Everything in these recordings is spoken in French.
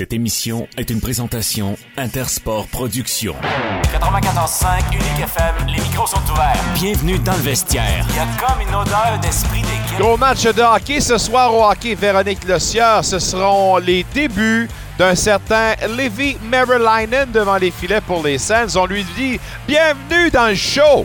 Cette émission est une présentation Intersport Productions. 94.5 Unique FM, les micros sont ouverts. Bienvenue dans le vestiaire. Il y a comme une odeur d'esprit d'équipe. Gros match de hockey ce soir au hockey Véronique Lossieur. Ce seront les débuts d'un certain Levi Merrilainen devant les filets pour les Sens. On lui dit bienvenue dans le show.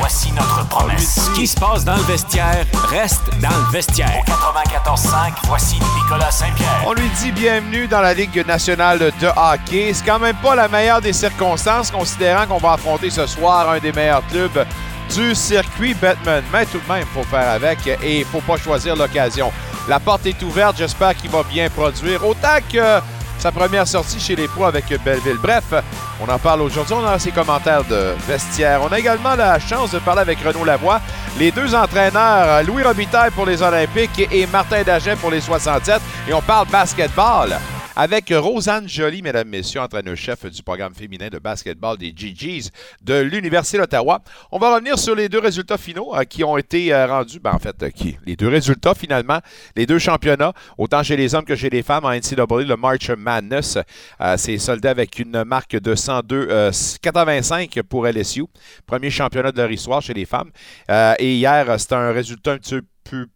Voici notre promesse. Ce qui se passe dans le vestiaire reste dans le vestiaire. 94.5, voici Nicolas Saint-Pierre. On lui dit bienvenue dans la Ligue nationale de hockey. C'est quand même pas la meilleure des circonstances, considérant qu'on va affronter ce soir un des meilleurs clubs du circuit Batman. Mais tout de même, il faut faire avec et il faut pas choisir l'occasion. La porte est ouverte, j'espère qu'il va bien produire. Autant que sa première sortie chez les pros avec Belleville. Bref, on en parle aujourd'hui. On a ses commentaires de vestiaire. On a également la chance de parler avec Renaud Lavoie, les deux entraîneurs, Louis Robitaille pour les Olympiques et Martin Dagen pour les 67. Et on parle basketball avec Rosanne Joly, mesdames, messieurs, entraîneur-chef du programme féminin de basketball des GGs de l'Université d'Ottawa. On va revenir sur les deux résultats finaux euh, qui ont été euh, rendus, ben, en fait, euh, les deux résultats finalement, les deux championnats, autant chez les hommes que chez les femmes en NCAA, le March Madness, c'est soldé avec une marque de 102, 85 pour LSU, premier championnat de leur histoire chez les femmes. et hier, c'était un résultat un petit peu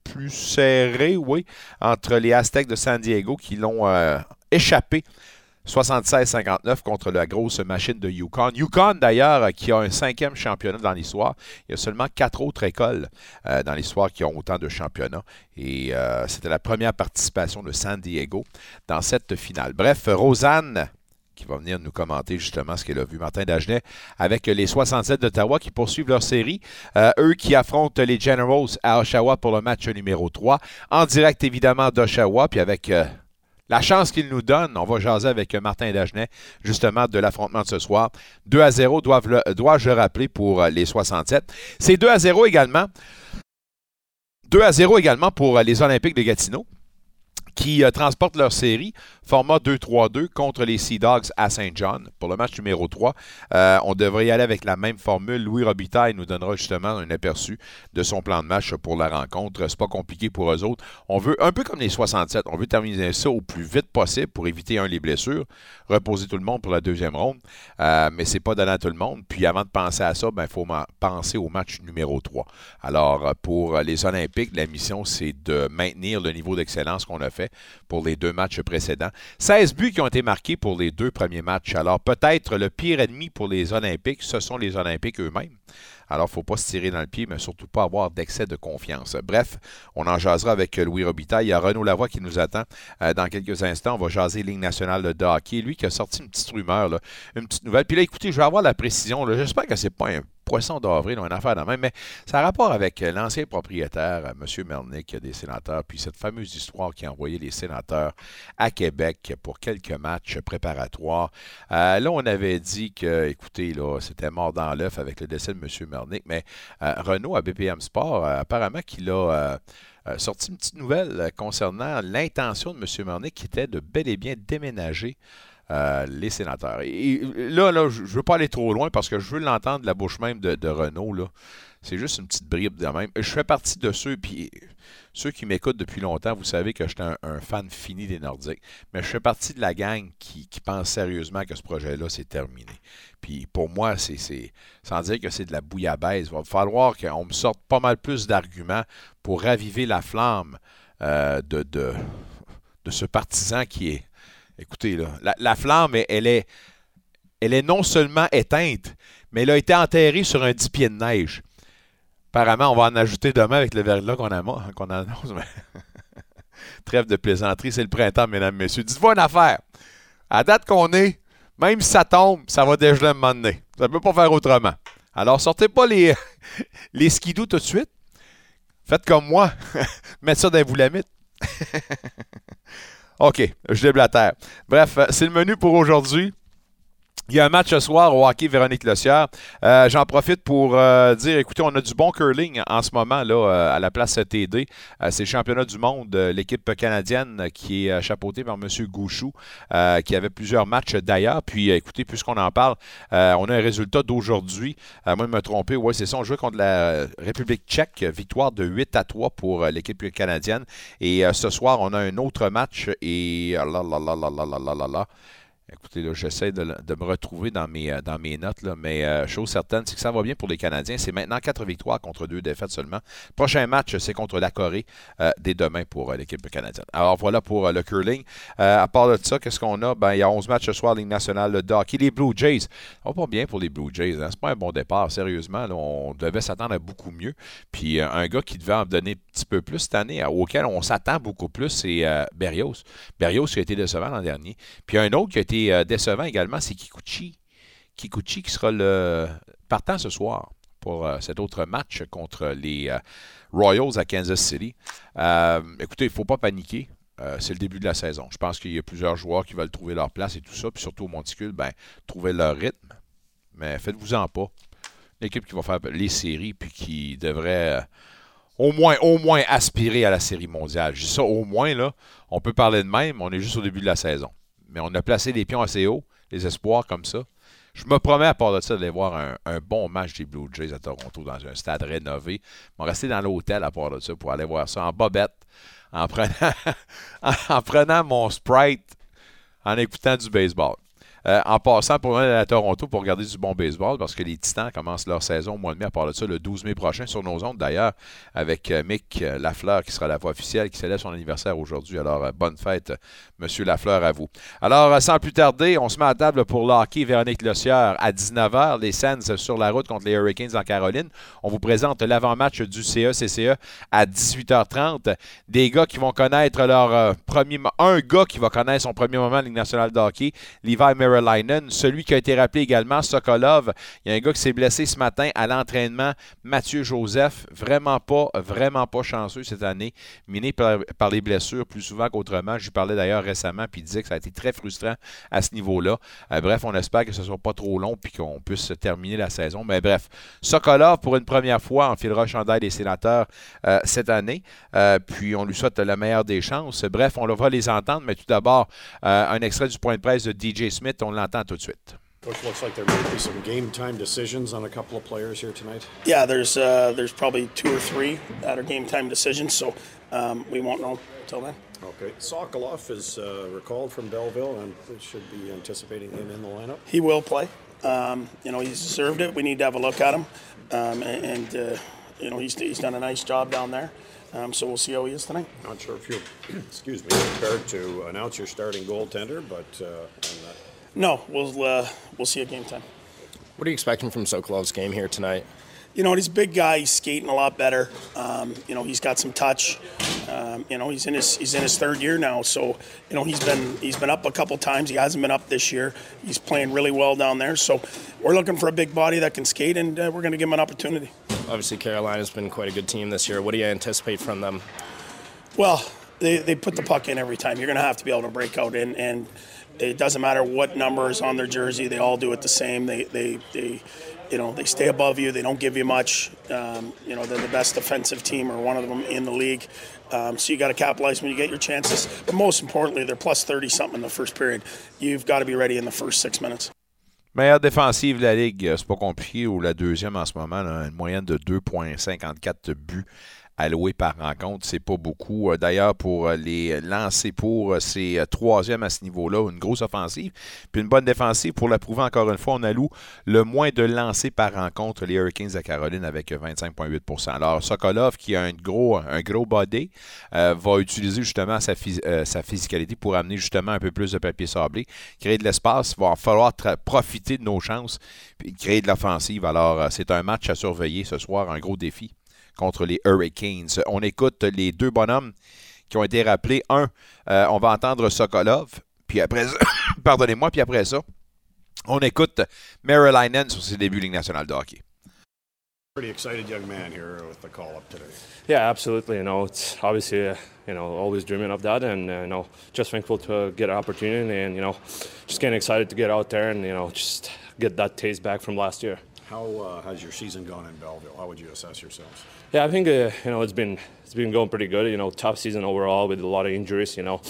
plus serré, oui, entre les Aztecs de San Diego qui l'ont échappé 76-59 contre la grosse machine de Yukon. Yukon, d'ailleurs, qui a un cinquième championnat dans l'histoire. Il y a seulement quatre autres écoles euh, dans l'histoire qui ont autant de championnats. Et euh, c'était la première participation de San Diego dans cette finale. Bref, Rosanne qui va venir nous commenter justement ce qu'elle a vu. Martin Dagenet avec les 67 d'Ottawa qui poursuivent leur série. Euh, eux qui affrontent les Generals à Oshawa pour le match numéro 3. En direct évidemment d'Oshawa, puis avec la chance qu'il nous donne, on va jaser avec Martin Dagenet, justement, de l'affrontement de ce soir. 2 à 0, dois-je le rappeler, pour euh, les 67. C'est 2 à 0 également. 2 à 0 également pour euh, les Olympiques de Gatineau qui euh, transportent leur série format 2-3-2 contre les Sea Dogs à Saint John pour le match numéro 3. Euh, on devrait y aller avec la même formule. Louis Robitaille nous donnera justement un aperçu de son plan de match pour la rencontre. C'est pas compliqué pour eux autres. On veut, un peu comme les 67, on veut terminer ça au plus vite possible pour éviter un les blessures, reposer tout le monde pour la deuxième ronde, euh, mais c'est pas donné à tout le monde. Puis avant de penser à ça, il ben, faut penser au match numéro 3. Alors pour les Olympiques, la mission c'est de maintenir le niveau d'excellence qu'on a fait pour les deux matchs précédents. 16 buts qui ont été marqués pour les deux premiers matchs. Alors peut-être le pire ennemi pour les Olympiques, ce sont les Olympiques eux-mêmes. Alors, il ne faut pas se tirer dans le pied, mais surtout pas avoir d'excès de confiance. Bref, on en jasera avec Louis Robitaille. Il y a Renaud Lavoie qui nous attend euh, dans quelques instants. On va jaser Ligue nationale de hockey. Lui qui a sorti une petite rumeur, une petite nouvelle. Puis là, écoutez, je vais avoir la précision. J'espère que ce n'est pas un poisson d'avril ou une affaire de même, mais ça a rapport avec euh, l'ancien propriétaire, euh, M. Mernick, des sénateurs, puis cette fameuse histoire qui a envoyé les sénateurs à Québec pour quelques matchs préparatoires. Euh, là, on avait dit que, écoutez, là, c'était mort dans l'œuf avec le décès de M. Mernick, mais Renault à BPM Sport, apparemment qu'il a... sorti une petite nouvelle concernant l'intention de M. Mernick qui était de bel et bien déménager euh, les sénateurs. Et, là, je ne veux pas aller trop loin parce que je veux l'entendre de la bouche même de, Renault. C'est juste une petite bribe de même. Je fais partie de ceux, puis ceux qui m'écoutent depuis longtemps, vous savez que je suis un, fan fini des Nordiques. Mais je fais partie de la gang qui, pense sérieusement que ce projet-là, c'est terminé. Puis pour moi, c'est sans dire que c'est de la bouillabaisse. Il va falloir qu'on me sorte pas mal plus d'arguments pour raviver la flamme euh, de, de ce partisan qui est Écoutez, la, flamme, elle est, non seulement éteinte, mais elle a été enterrée sur un 10 pieds de neige. Apparemment, on va en ajouter demain avec le verglas qu'on annonce. Trêve de plaisanterie, c'est le printemps, mesdames, messieurs. Dites-vous une affaire. À date qu'on est, même si ça tombe, ça va déjà un moment donné. Ça ne peut pas faire autrement. Alors, sortez pas les, les tout de suite. Faites comme moi. Mettez ça dans les boulamites. OK, je déblatère. Bref, euh, c'est le menu pour aujourd'hui. Il y a un match ce soir au hockey Véronique Lossière. Euh, J'en profite pour euh, dire, écoutez, on a du bon curling en ce moment là euh, à la place TD. C'est le championnat du monde, l'équipe canadienne qui est chapeautée par M. Gouchou, qui avait plusieurs matchs d'ailleurs. Puis écoutez, puisqu'on en parle, on a un résultat d'aujourd'hui. Moi, je me trompé, ouais, c'est ça. On jouait contre la République tchèque, victoire de 8 à 3 pour l'équipe canadienne. Et ce soir, on a un autre match et là là là là là là là là. Écoutez, là, j'essaie de, de me retrouver dans mes, euh, dans mes notes, là, mais euh, chose certaine, c'est que ça va bien pour les Canadiens. C'est maintenant quatre victoires contre deux défaites seulement. Prochain match, c'est contre la Corée euh, dès demain pour l'équipe canadienne. Alors voilà pour le curling. À part de ça, qu'est-ce qu'on a? Ben, il y a 11 matchs ce soir, Ligue nationale de hockey. Les Blue Jays, ça va pas bien pour les Blue Jays. Hein? C'est pas un bon départ, sérieusement. là, on devait s'attendre à beaucoup mieux. Puis un gars qui devait en donner un petit peu plus cette année, auquel on s'attend beaucoup plus, c'est Berrios. Berrios qui a été décevant l'an dernier. Puis un autre qui a été euh, décevant également, c'est Kikuchi. Kikuchi qui sera le partant ce soir pour euh, cet autre match contre les euh, Royals à Kansas City. Écoutez, il ne faut pas paniquer. C'est le début de la saison. Je pense qu'il y a plusieurs joueurs qui veulent trouver leur place et tout ça. Puis surtout au Monticule, ben, trouver leur rythme. Mais faites-vous-en pas. Une équipe qui va faire les séries puis qui devrait au moins, au moins aspirer à la série mondiale. Je dis ça au moins, là. On peut parler de même, on est juste au début de la saison. Mais on a placé les pions assez haut, les espoirs comme ça. Je me promets, à part de ça, d'aller voir un, bon match des Blue Jays à Toronto dans un stade rénové. Je vais rester dans l'hôtel à part de ça pour aller voir ça en bobette, en prenant mon Sprite, en écoutant du baseball. Euh, en passant pour aller à Toronto pour regarder du bon baseball, parce que les Titans commencent leur saison au mois de mai, à part de ça, le 12 mai prochain sur nos ondes d'ailleurs, avec euh, Mick euh, Lafleur qui sera la voix officielle, qui célèbre son anniversaire aujourd'hui. Alors, bonne fête, Monsieur Lafleur, à vous. Alors, sans plus tarder, on se met à table pour le hockey Véronique Lossière à 19h, les Sands sur la route contre les Hurricanes en Caroline. On vous présente l'avant-match du CE-CCE à 18h30. Des gars qui vont connaître leur premier... Un gars qui va connaître son premier moment en Ligue nationale de hockey, Levi Merrilainen. Celui qui a été rappelé également, Sokolov. Il y a un gars qui s'est blessé ce matin à l'entraînement, Mathieu Joseph. Vraiment pas, vraiment pas chanceux cette année. Miné par, les blessures plus souvent qu'autrement. Je lui parlais d'ailleurs récemment, puis il disait que ça a été très frustrant à ce niveau-là. Euh, bref, on espère que ce ne soit pas trop long, puis qu'on puisse terminer la saison. Mais bref, Sokolov, pour une première fois, enfilera le chandail des sénateurs euh, cette année. Euh, puis on lui souhaite la meilleure des chances. Bref, on va les entendre, mais tout d'abord, un extrait du point de presse de DJ Smith. On l'entend tout de suite. Coach, looks like there might be some game time decisions on a couple of players here tonight. Yeah, there's uh, there's probably two or three that are game time decisions, so um, we won't know until then. Okay. Sokolov is uh, recalled from Belleville and we should be anticipating him in the lineup. He will play. Um, you know, he's deserved it. We need to have a look at him, um, and, and uh, you know he's he's done a nice job down there. Um, so we'll see how he is tonight. Not sure if you're, excuse me, prepared to announce your starting goaltender, but uh, I'm not- No, we'll uh, we'll see at game time. What are you expecting from Sokolov's game here tonight? You know, he's a big guy. He's skating a lot better. Um, you know, he's got some touch. Um, you know, he's in his he's in his third year now. So, you know, he's been he's been up a couple times. He hasn't been up this year. He's playing really well down there. So, we're looking for a big body that can skate, and uh, we're going to give him an opportunity. Obviously, Carolina's been quite a good team this year. What do you anticipate from them? Well, they, they put the puck in every time. You're going to have to be able to break out, and, and it doesn't matter what number is on their jersey. They all do it the same. They, they, they you know, they stay above you. They don't give you much. Um, you know, they're the best defensive team or one of them in the league. Um, so you got to capitalize when you get your chances. But most importantly, they're plus 30 something in the first period. You've got to be ready in the first six minutes. Meilleure défensive de la Ligue, c'est pas compliqué, ou la deuxième en ce moment, là, une moyenne de 2,54 buts alloués par rencontre, c'est pas beaucoup. Euh, D'ailleurs, pour euh, les lancers pour, euh, c'est euh, troisième à ce niveau-là, une grosse offensive, puis une bonne défensive. Pour la prouver encore une fois, on alloue le moins de lancers par rencontre les Hurricanes de Caroline avec euh, 25,8% Alors, Sokolov, qui a un gros, un body, va utiliser justement sa, sa physicalité pour amener justement un peu plus de papier sablé, créer de l'espace. Va falloir profiter de nos chances puis créer de l'offensive. Alors, c'est un match à surveiller ce soir, un gros défi contre les Hurricanes. On écoute les deux bonhommes qui ont été rappelés. Un, euh, on va entendre Sokolov, puis après ça, pardonnez-moi, puis après ça, on écoute Marylainen sur ses débuts Ligue nationale de hockey. Pretty excited young man here with the call up today. Yeah, absolutely. You know, it's obviously uh, you know always dreaming of that, and uh, you know just thankful to get an opportunity, and you know just getting excited to get out there and you know just get that taste back from last year. How uh, has your season gone in Belleville? How would you assess yourselves? Yeah, I think uh, you know it's been it's been going pretty good. You know, tough season overall with a lot of injuries. You know,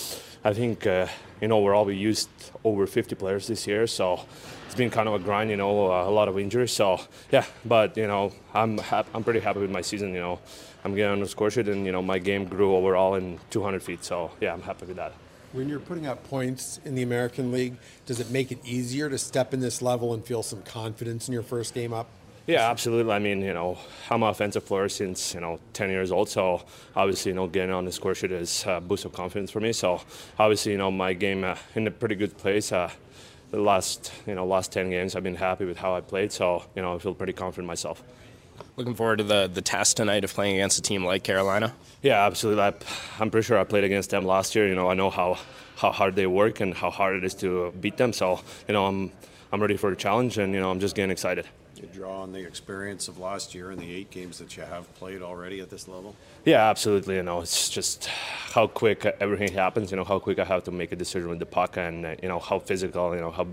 I think uh, you know overall we used over 50 players this year, so it's been kind of a grind. You know, uh, a lot of injuries. So yeah, but you know I'm I'm pretty happy with my season. You know, I'm getting on the score sheet, and you know my game grew overall in 200 feet. So yeah, I'm happy with that. When you're putting up points in the American League, does it make it easier to step in this level and feel some confidence in your first game up? Yeah, absolutely. I mean, you know, I'm an offensive player since you know 10 years old, so obviously, you know, getting on the score sheet is a boost of confidence for me. So obviously, you know, my game uh, in a pretty good place. Uh, the last you know last 10 games, I've been happy with how I played, so you know, I feel pretty confident myself. Looking forward to the the task tonight of playing against a team like Carolina. Yeah, absolutely. I, I'm pretty sure I played against them last year. You know, I know how how hard they work and how hard it is to beat them. So you know, I'm I'm ready for the challenge, and you know, I'm just getting excited. You draw on the experience of last year and the eight games that you have played already at this level. Yeah, absolutely. You know, it's just how quick everything happens. You know, how quick I have to make a decision with the puck, and uh, you know how physical. You know how,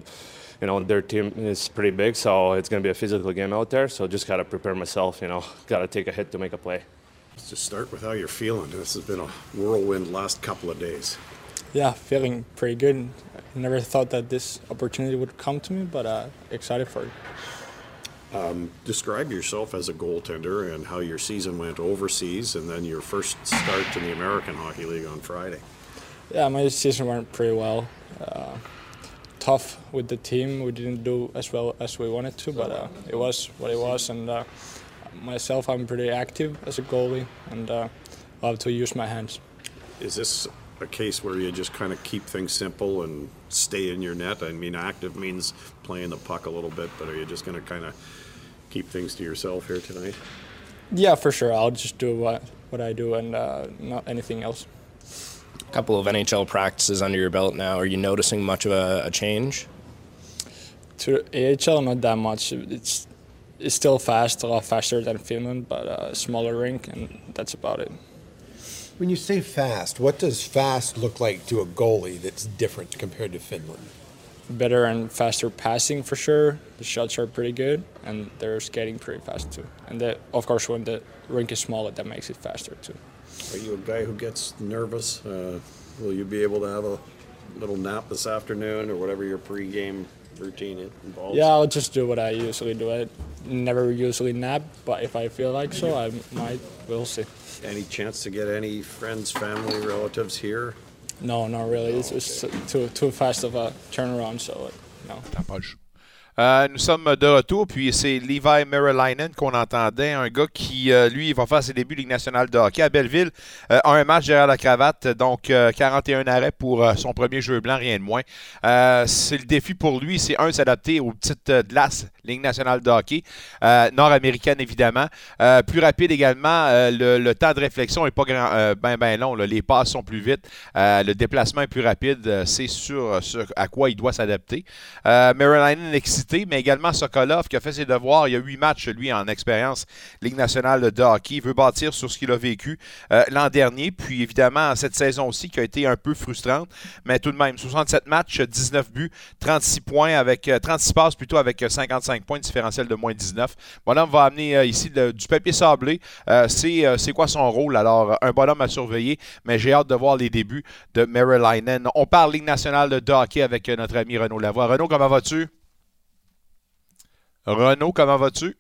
you know their team is pretty big, so it's going to be a physical game out there. So just got to prepare myself. You know, got to take a hit to make a play. Let's just start with how you're feeling. This has been a whirlwind last couple of days. Yeah, feeling pretty good. I never thought that this opportunity would come to me, but uh, excited for it. Describe yourself as a goaltender and how your season went overseas, and then your first start in the American Hockey League on Friday. Yeah, my season went pretty well. Uh, tough with the team. We didn't do as well as we wanted to, but uh, it was what it was. And uh, myself, I'm pretty active as a goalie, and uh, love to use my hands. Is this a case where you just kind of keep things simple and stay in your net? I mean, active means playing the puck a little bit, but are you just going to kind of keep things to yourself here tonight? Yeah, for sure. I'll just do what what I do and uh, not anything else. A couple of NHL practices under your belt now. Are you noticing much of a, a change? To AHL, not that much. It's it's still fast, a lot faster than Finland, but a smaller rink, and that's about it. When you say fast, what does fast look like to a goalie that's different compared to Finland? Better and faster passing for sure. The shots are pretty good, and they're skating pretty fast too. And the, of course, when the rink is smaller, that makes it faster too. Are you a guy who gets nervous? Uh, will you be able to have a little nap this afternoon or whatever your pregame routine involves? Yeah, I'll just do what I usually do. I never usually nap, but if I feel like so, I might. We'll see. Any chance to get any friends, family, relatives here? No, not really. It's just too too fast of a turnaround, so no. Not Tapage. Euh, nous sommes de retour, puis c'est Levi Merrilainen qu'on entendait, un gars qui, euh, lui, va faire ses débuts Ligue nationale de hockey à Belleville. Euh, un match derrière la cravate, donc euh, 41 arrêts pour son premier jeu blanc, rien de moins. C'est le défi pour lui, c'est un, s'adapter aux petites glaces Ligue nationale de hockey, euh, nord-américaine évidemment. Euh, plus rapide également, euh, le, temps de réflexion n'est pas grand, ben, ben long. Les passes sont plus vite, le déplacement est plus rapide. c'est sûr, sur à quoi il doit s'adapter. Maryland est excité, mais également Sokolov qui a fait ses devoirs. Il y a huit matchs, lui, en expérience Ligue nationale de hockey. Il veut bâtir sur ce qu'il a vécu l'an dernier, puis évidemment cette saison aussi qui a été un peu frustrante, mais tout de même, 67 matchs, 19 buts, 36 points avec 36 passes plutôt avec 55 points, différentiel de moins 19. Bonhomme va amener euh, ici du papier sablé. Euh, euh, c'est quoi son rôle? Alors, un bonhomme à surveiller, mais j'ai hâte de voir les débuts de Maryland. On parle Ligue nationale de hockey avec notre ami Renaud Lavoie. Renaud, comment vas-tu? Renaud, comment vas-tu?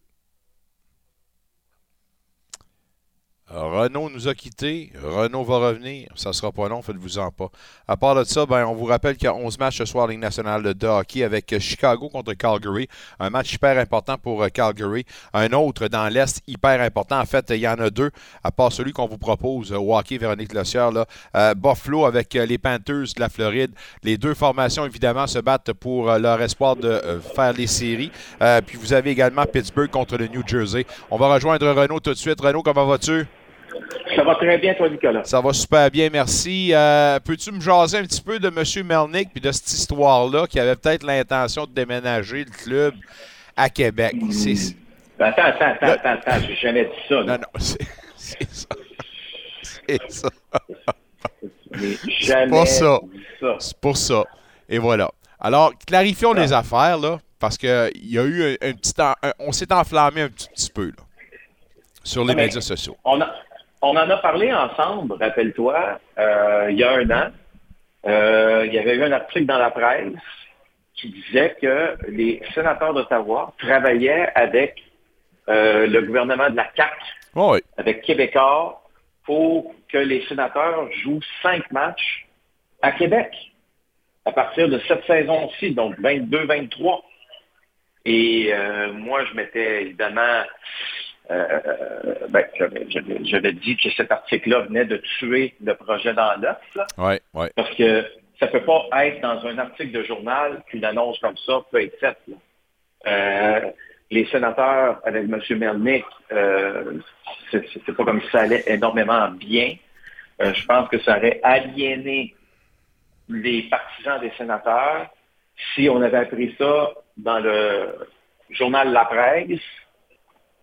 Renault nous a quittés. Renault va revenir. Ça sera pas long, faites-vous-en pas. À part de ça, ben, on vous rappelle qu'il y a 11 matchs ce soir Ligue nationale de hockey avec Chicago contre Calgary. Un match hyper important pour euh, Calgary. Un autre dans l'Est hyper important. En fait, il y en a deux, à part celui qu'on vous propose euh, au hockey, Véronique Lossière. Là. Euh, Buffalo avec euh, les Panthers de la Floride. Les deux formations, évidemment, se battent pour euh, leur espoir de euh, faire les séries. Euh, puis vous avez également Pittsburgh contre le New Jersey. On va rejoindre Renault tout de suite. Renault, comment vas-tu? Ça va très bien, toi, Nicolas. Ça va super bien, merci. Euh, Peux-tu me jaser un petit peu de M. Melnick puis de cette histoire-là qui avait peut-être l'intention de déménager le club à Québec? Attends, attends, attends, attends, attends, j'ai jamais dit ça. là. Non, non, c'est ça. C'est ça. C'est jamais pas ça. C'est pour ça. Et voilà. Alors, clarifions les affaires, là, parce qu'il y a eu un, un petit... en- un- on s'est enflammé un petit, petit peu, là, sur les Ah, mais- médias sociaux. On, a- on en a parlé ensemble, rappelle-toi, euh, il y a un an. Euh, il y avait eu un article dans la presse qui disait que les sénateurs d'Ottawa travaillaient avec euh, le gouvernement de la CAQ, Oui, avec Québécois, pour que les sénateurs jouent cinq matchs à Québec à partir de cette saison-ci, donc 22-23. Et moi, je m'étais évidemment ben, j'avais- j'avais j'avais dit que cet article-là venait de tuer le projet dans l'œuf, là, oui, oui. parce que ça ne peut pas être dans un article de journal qu'une annonce comme ça peut être faite. Euh, les sénateurs avec M. Melnick, euh, c'est c'est pas comme si ça allait énormément bien. Euh, je pense que ça aurait aliéné les partisans des sénateurs si on avait appris ça dans le journal La Presse,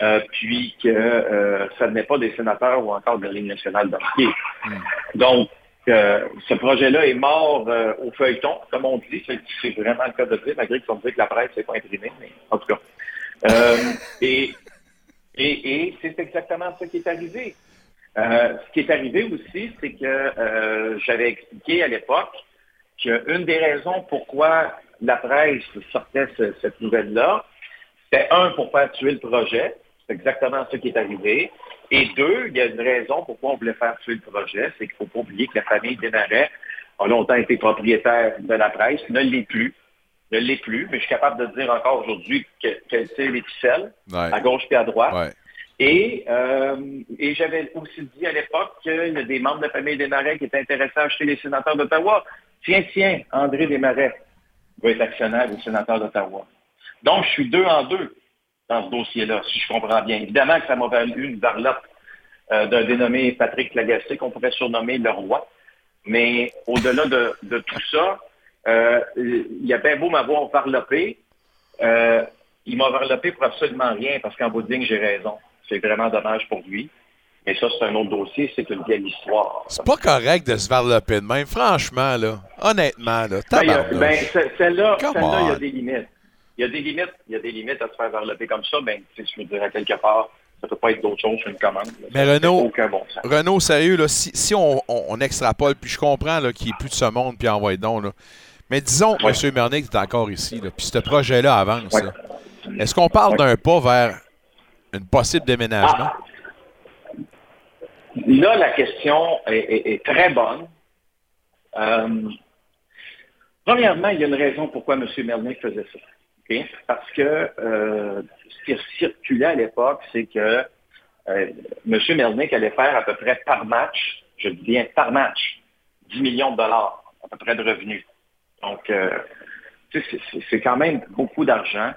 euh, puis que euh, ça venait pas des sénateurs ou encore de la Ligue nationale de hockey. Donc, euh, ce projet-là est mort au feuilleton, comme on dit. C'est vraiment le cas de dire, malgré qu'on dit que la presse n'est pas imprimée, mais en tout cas. Et et, et c'est exactement ce qui est arrivé. Ce qui est arrivé aussi, c'est que j'avais expliqué à l'époque qu'une des raisons pourquoi la presse sortait ce- cette nouvelle-là, c'était un, pour faire tuer le projet. C'est exactement ce qui est arrivé. Et deux, il y a une raison pourquoi on voulait faire tuer le projet, c'est qu'il ne faut pas oublier que la famille Desmarais a longtemps été propriétaire de la presse, ne l'est plus. Ne l'est plus, mais je suis capable de dire encore aujourd'hui que- qu'elle tire les ficelles, Ouais. à gauche et à droite. Ouais. Et, euh, et j'avais aussi dit à l'époque qu'il y a des membres de la famille Desmarais qui étaient intéressés à acheter les sénateurs d'Ottawa. Tiens, tiens, André Desmarais va être actionnaire des sénateurs d'Ottawa. Donc, je suis deux en deux dans ce dossier-là, si je comprends bien. Évidemment que ça m'a valu une varlope euh, d'un dénommé Patrick Lagacé, qu'on pourrait surnommer le roi. Mais au-delà de, de tout ça, euh, il a bien beau m'avoir varlopé, euh, il m'a varlopé pour absolument rien, parce qu'en bout de ligne, j'ai raison. C'est vraiment dommage pour lui. Mais ça, c'est un autre dossier, c'est une vieille histoire. C'est pas correct de se varloper de même, franchement, là. Honnêtement, là. Ben, ben, celle-là, celle-là, il y on. a des limites. Il y a des limites, il y a des limites à se faire varloper comme ça. Ben, tu sais, je veux dire, à quelque part, ça peut pas être d'autre chose qu'une commande. là. Mais Renaud- bon. Renaud, sérieux, là, si, si on, on, on extrapole, puis je comprends qu'il n'est plus de ce monde, puis envoie donc, là. Mais disons Ouais. M. Mernick est encore ici, là, puis ce projet-là avance. Ouais. Est-ce qu'on parle Ouais. d'un pas vers un possible déménagement? Ah. Là, la question est, est- est très bonne. Euh, premièrement, il y a une raison pourquoi M. Mernick faisait ça. Parce que euh, ce qui circulait à l'époque, c'est que euh, M. Mernick allait faire à peu près par match, je dis bien par match, 10 millions de dollars, à peu près de revenus. Donc, euh, c'est- quand même beaucoup d'argent.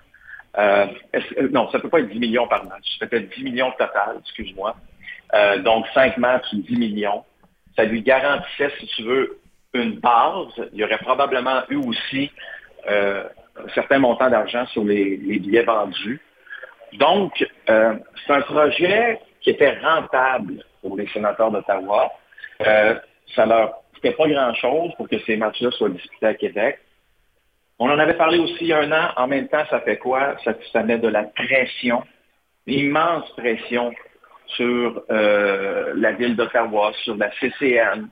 Non, ça ne peut pas être 10 millions par match. Ça peut être 10 millions total, excuse-moi. Donc, 5 matchs, 10 millions. Ça lui garantissait, si tu veux, une base. Il y aurait probablement eu aussi euh, un certain montant d'argent sur les, billets vendus. Donc, euh, c'est un projet qui était rentable pour les sénateurs d'Ottawa. Euh, ça leur coûtait pas grand-chose pour que ces matchs-là soient disputés à Québec. On en avait parlé aussi il y a un an. En même temps, ça fait quoi? Ça, met de la pression, l'immense pression sur euh, la ville d'Ottawa, sur la CCN,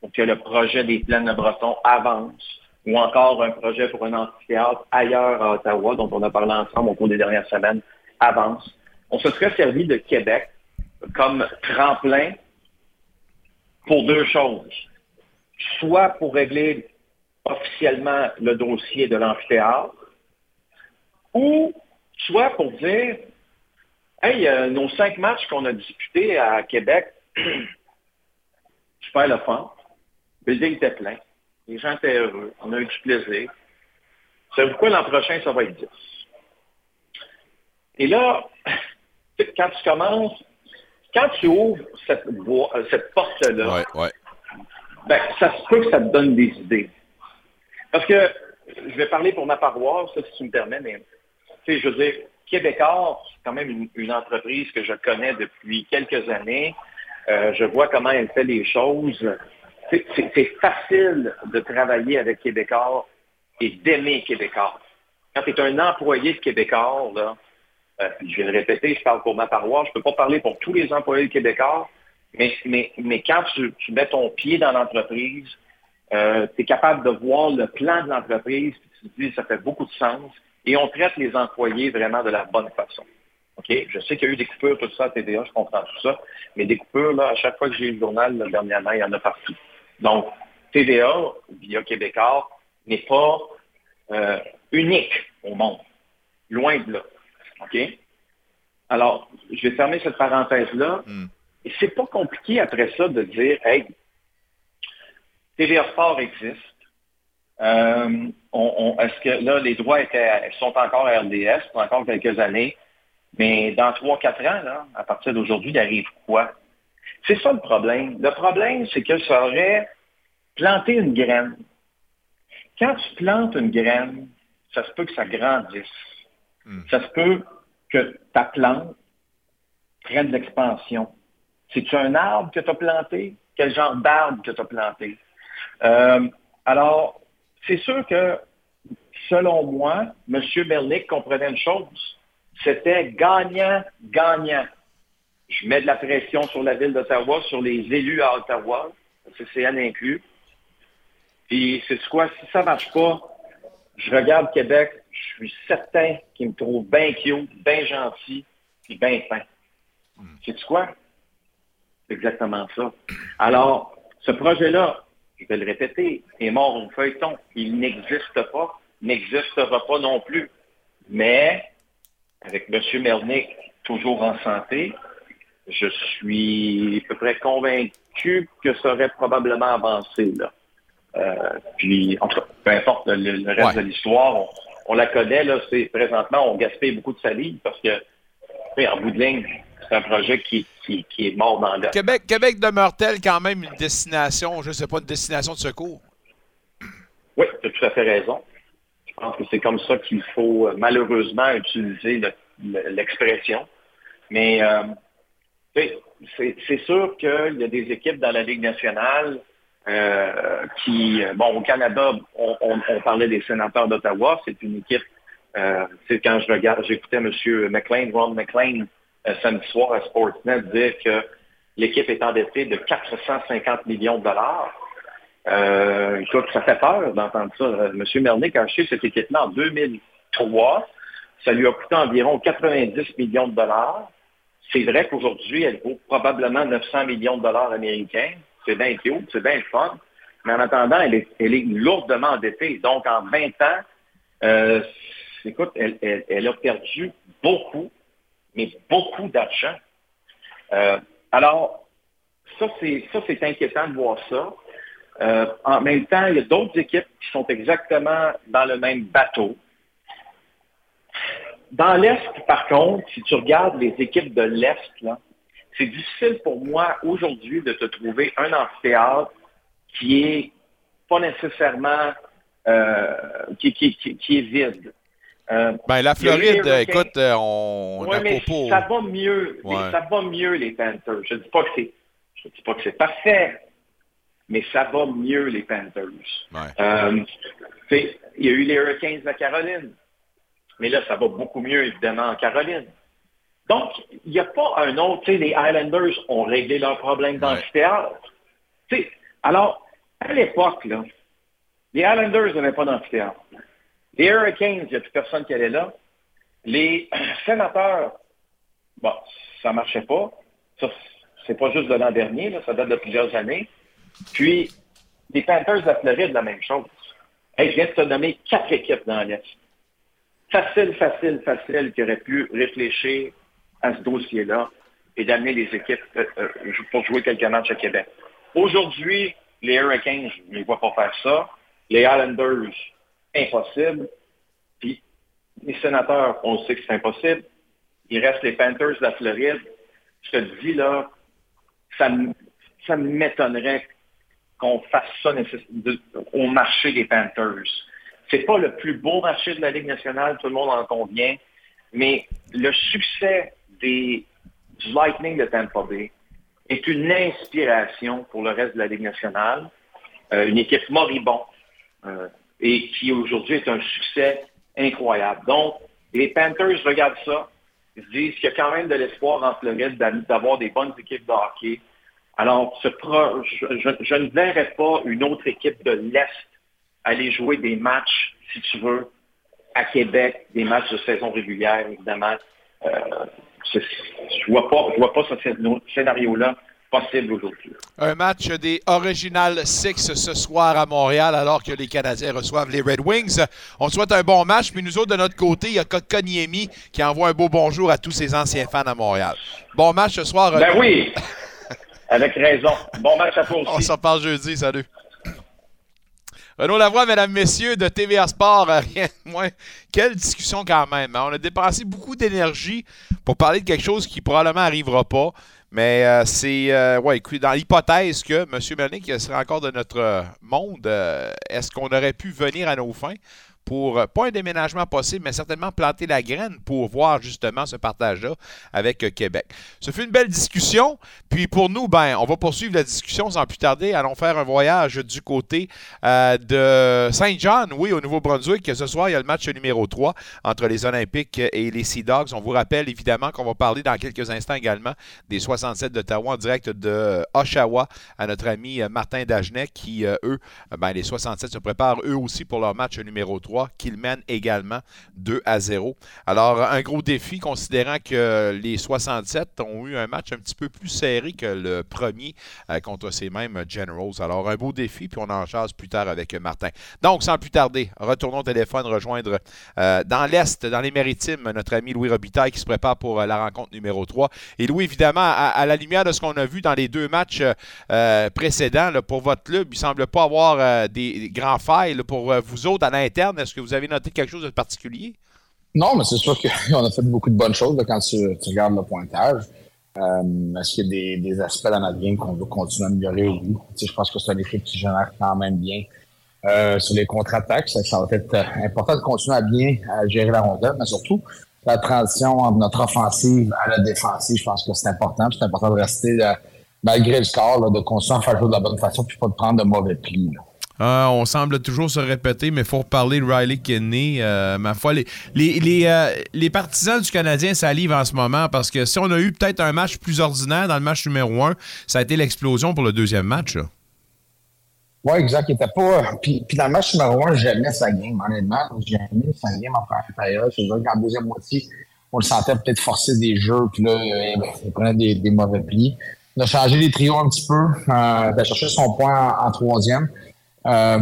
pour que le projet des plaines de Breton avance, ou encore un projet pour un amphithéâtre ailleurs à Ottawa, dont on a parlé ensemble au cours des dernières semaines, avance. On se serait servi de Québec comme tremplin pour deux choses. Soit pour régler officiellement le dossier de l'amphithéâtre, ou soit pour dire, hey, euh, nos cinq matchs qu'on a disputés à Québec, super le fun, le building était plein, les gens étaient heureux, on a eu du plaisir. Savez-vous quoi, l'an prochain, ça va être 10. Et là, quand tu commences, quand tu ouvres cette, euh, cette porte-là, Ouais, ouais. ben, ça se peut que ça te donne des idées. Parce que je vais parler pour ma paroisse, ça, si tu me permets, mais tu sais, je veux dire, Québécois, c'est quand même une, une, entreprise que je connais depuis quelques années. Euh, je vois comment elle fait les choses. C'est facile de travailler avec Québécois et d'aimer Québécois. Quand tu es un employé de Québécois, là, euh, je vais le répéter, je parle pour ma paroisse, je ne peux pas parler pour tous les employés de Québécois, mais, mais, mais quand tu, mets ton pied dans l'entreprise, euh, tu es capable de voir le plan de l'entreprise, tu te dis ça fait beaucoup de sens, et on traite les employés vraiment de la bonne façon. Je sais qu'il y a eu des coupures, tout ça à TDA, je comprends tout ça, mais des coupures, là, à chaque fois que j'ai eu le journal, dernièrement, il y en a partout. Donc, TVA, via Québécois, n'est pas euh, unique au monde. Loin de là. OK? Alors, je vais fermer cette parenthèse-là. Hmm. Et c'est pas compliqué après ça de dire, hey, TVA Sport existe. Euh, on, on, Est-ce que là, les droits étaient, sont encore à RDS pour encore quelques années, mais dans trois, quatre ans, là, à partir d'aujourd'hui, il arrive quoi? C'est ça le problème. Le problème, c'est que ça aurait planté une graine. Quand tu plantes une graine, ça se peut que ça grandisse. Hmm. Ça se peut que ta plante prenne de l'expansion. C'est-tu un arbre que tu as planté? Quel genre d'arbre que tu as planté? Euh, alors, c'est sûr que, selon moi, M. Melnick comprenait une chose. C'était gagnant-gagnant. Je mets de la pression sur la ville d'Ottawa, sur les élus à Ottawa, CCN inclus. Puis, c'est quoi? Si ça ne marche pas, je regarde Québec, je suis certain qu'ils me trouvent bien cute, bien gentil, puis bien fin. C'est quoi? C'est exactement ça. Alors, ce projet-là, je vais le répéter, est mort au feuilleton. Il n'existe pas, n'existera pas non plus. Mais, avec M. Mernick toujours en santé, je suis à peu près convaincu que ça aurait probablement avancé. Là. Euh, puis, en tout cas, peu importe le, le reste Ouais. de l'histoire, on, on la connaît, là, c'est présentement, on gaspille beaucoup de salive parce que, en bout de ligne, c'est un projet qui, qui, qui est mort dans l'œuf. Québec, Québec demeure-t-elle quand même une destination, je ne sais pas, une destination de secours? Oui, tu as tout à fait raison. Je pense que c'est comme ça qu'il faut euh, malheureusement utiliser le- le- l'expression. Mais euh, c'est c'est sûr qu'il y a des équipes dans la Ligue nationale euh, qui, euh, bon, au Canada, on, parlait des sénateurs d'Ottawa, c'est une équipe, euh, tu sais, quand je regarde, j'écoutais M. McLean, Ron McLean, euh, samedi soir à Sportsnet dire que l'équipe est endettée de 450 millions de dollars. Euh, écoute, ça fait peur d'entendre ça. Euh, M. Mernick a acheté cette équipe-là en 2003. Ça lui a coûté environ 90 millions de dollars. C'est vrai qu'aujourd'hui, elle vaut probablement 900 millions de dollars américains. C'est bien cute, c'est bien fun. Mais en attendant, elle est, lourdement endettée. Donc, en 20 ans, euh, écoute, elle, elle- a perdu beaucoup, mais beaucoup d'argent. Euh, alors, ça, c'est inquiétant de voir ça. Euh, en même temps, il y a d'autres équipes qui sont exactement dans le même bateau. Dans l'Est, par contre, si tu regardes les équipes de l'Est, c'est difficile pour moi aujourd'hui de te trouver un amphithéâtre qui est pas nécessairement euh, qui, qui- qui- qui est vide. Euh, Ben, la les Floride, écoute, euh, on, Ouais, mais ça va mieux. Ouais. Ça va mieux, les Panthers. Je ne dis pas que c'est, je dis pas que c'est parfait, mais ça va mieux, les Panthers. Ouais. Il y a eu les Hurricanes de la Caroline. Mais là, ça va beaucoup mieux, évidemment, en Caroline. Donc, il n'y a pas un autre. Tu sais, les Islanders ont réglé leurs problèmes d'amphithéâtre. Tu sais, alors, à l'époque, là, les Islanders n'avaient pas d'amphithéâtre. Les Hurricanes, il n'y a plus personne qui allait là. Les sénateurs, bon, ça ne marchait pas. Ça, c'est pas juste de l'an dernier, là, ça date de plusieurs années. Puis, les Panthers de la Floride, la même chose. Hey, je viens de te nommer quatre équipes dans l'Est. Facile, facile, facile qui aurait pu réfléchir à ce dossier-là et d'amener les équipes euh, euh, pour jouer quelques matchs à Québec. Aujourd'hui, les Hurricanes, je ne les vois pas faire ça. Les Islanders, impossible. Puis les sénateurs, on sait que c'est impossible. Il reste les Panthers de la Floride. Je te dis là, ça, ça m'étonnerait qu'on fasse ça au marché des Panthers. C'est pas le plus beau marché de la Ligue nationale, tout le monde en convient, mais le succès des, du Lightning de Tampa Bay est une inspiration pour le reste de la Ligue nationale, euh, une équipe moribonde euh, et qui aujourd'hui est un succès incroyable. Donc, les Panthers regardent ça, ils se disent qu'il y a quand même de l'espoir en Floride d'avoir des bonnes équipes de hockey. Alors, je, je, ne verrais pas une autre équipe de l'Est aller jouer des matchs, si tu veux, à Québec, des matchs de saison régulière, évidemment. Euh, je ne vois pas, je vois pas ce scénario-là possible aujourd'hui. Un match des Original Six ce soir à Montréal alors que les Canadiens reçoivent les Red Wings. On souhaite un bon match, puis nous autres de notre côté, il y a Kotkaniemi qui envoie un beau bonjour à tous ses anciens fans à Montréal. Bon match ce soir. Ben oui, avec raison. Bon match à aussi. On s'en parle jeudi, salut. Renaud Lavoie, mesdames, messieurs, de TVA Sport, euh, rien de moins. Quelle discussion quand même. Hein. On a dépensé beaucoup d'énergie pour parler de quelque chose qui probablement n'arrivera pas. Mais euh, c'est, euh, ouais, dans l'hypothèse que M. Melnick serait encore de notre monde, est-ce qu'on aurait pu venir à nos fins? Pour, euh, pas un déménagement possible, mais certainement planter la graine pour voir justement ce partage-là avec euh, Québec. Ce fut une belle discussion. Puis pour nous, ben, on va poursuivre la discussion sans plus tarder. Allons faire un voyage du côté euh, de Saint-Jean, oui, au Nouveau-Brunswick. Ce soir, il y a le match numéro 3 entre les Olympiques et les Sea Dogs. On vous rappelle évidemment qu'on va parler dans quelques instants également des 67 d'Ottawa en direct de Oshawa à notre ami Martin Dagenet qui, eux, ben, les 67 se préparent eux aussi pour leur match numéro 3 qu'il mène également 2 à 0. Alors, un gros défi, considérant que les 67 ont eu un match un petit peu plus serré que le premier euh, contre ces mêmes Generals. Alors, un beau défi, puis on en chasse plus tard avec Martin. Donc, sans plus tarder, retournons au téléphone rejoindre euh, dans l'Est, dans les Maritimes, notre ami Louis Robitaille qui se prépare pour euh, la rencontre numéro 3. Et Louis, évidemment, à, la lumière de ce qu'on a vu dans les deux matchs précédents pour votre club, il ne semble pas avoir des, grands failles pour vous autres à l'interne. Est-ce que vous avez noté quelque chose de particulier? Non, mais c'est sûr qu'on a fait beaucoup de bonnes choses quand tu, regardes le pointage. Euh, est-ce qu'il y a des, aspects dans notre game qu'on veut continuer à améliorer? Oui. je pense que c'est une équipe qui génère quand même bien. Euh, sur les contre-attaques, ça, va être euh, important de continuer à bien gérer la rondelle, mais surtout la transition entre notre offensive à la défensive, je pense que c'est important. C'est important de rester, malgré le score, de continuer à faire jouer de la bonne façon puis pas de prendre de mauvais plis. Ah, on semble toujours se répéter, mais il faut reparler de Riley Kenney. Euh, ma foi, les, les, euh, les, partisans du Canadien salivent en ce moment parce que si on a eu peut-être un match plus ordinaire dans le match numéro un, ça a été l'explosion pour le deuxième match. Oui, exact. Il était pas. Puis, puis, dans le match numéro un, j'aimais sa game, honnêtement. J'aimais sa game en première période. C'est vrai qu'en deuxième moitié, on le sentait peut-être forcer des jeux, puis là, euh, il prenait des, mauvais plis. Il a changé les trios un petit peu. Euh, il a cherché son point en troisième. Euh,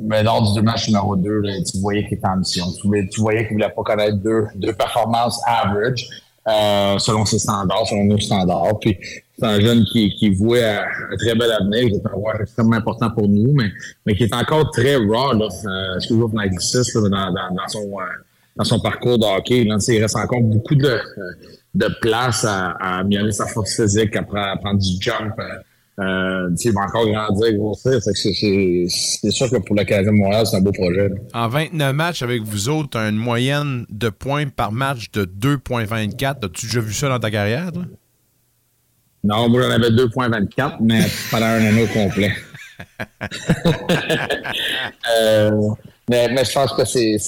mais lors du match numéro 2, tu voyais qu'il était en mission. Tu, voyais qu'il voulait pas connaître deux, deux performances average euh, selon ses standards, selon nos standards. Puis c'est un jeune qui, qui vouait un, très bel avenir, qui est un joueur extrêmement important pour nous, mais, mais qui est encore très raw, là, euh, excusez-moi pour l'anglicisme, dans, dans, dans, son, euh, dans son parcours de hockey. Là, il reste encore beaucoup de, de place à, à améliorer sa force physique, à prendre, du jump, euh, il va encore grandir, grossir. C'est sûr que pour le Canadien de Montréal, c'est un beau projet. En 29 matchs avec vous autres, tu as une moyenne de points par match de 2,24. As-tu déjà vu ça dans ta carrière, toi? Non, moi j'en avais 2,24, mais pendant un anneau complet. euh, mais, mais, je pense que c'est.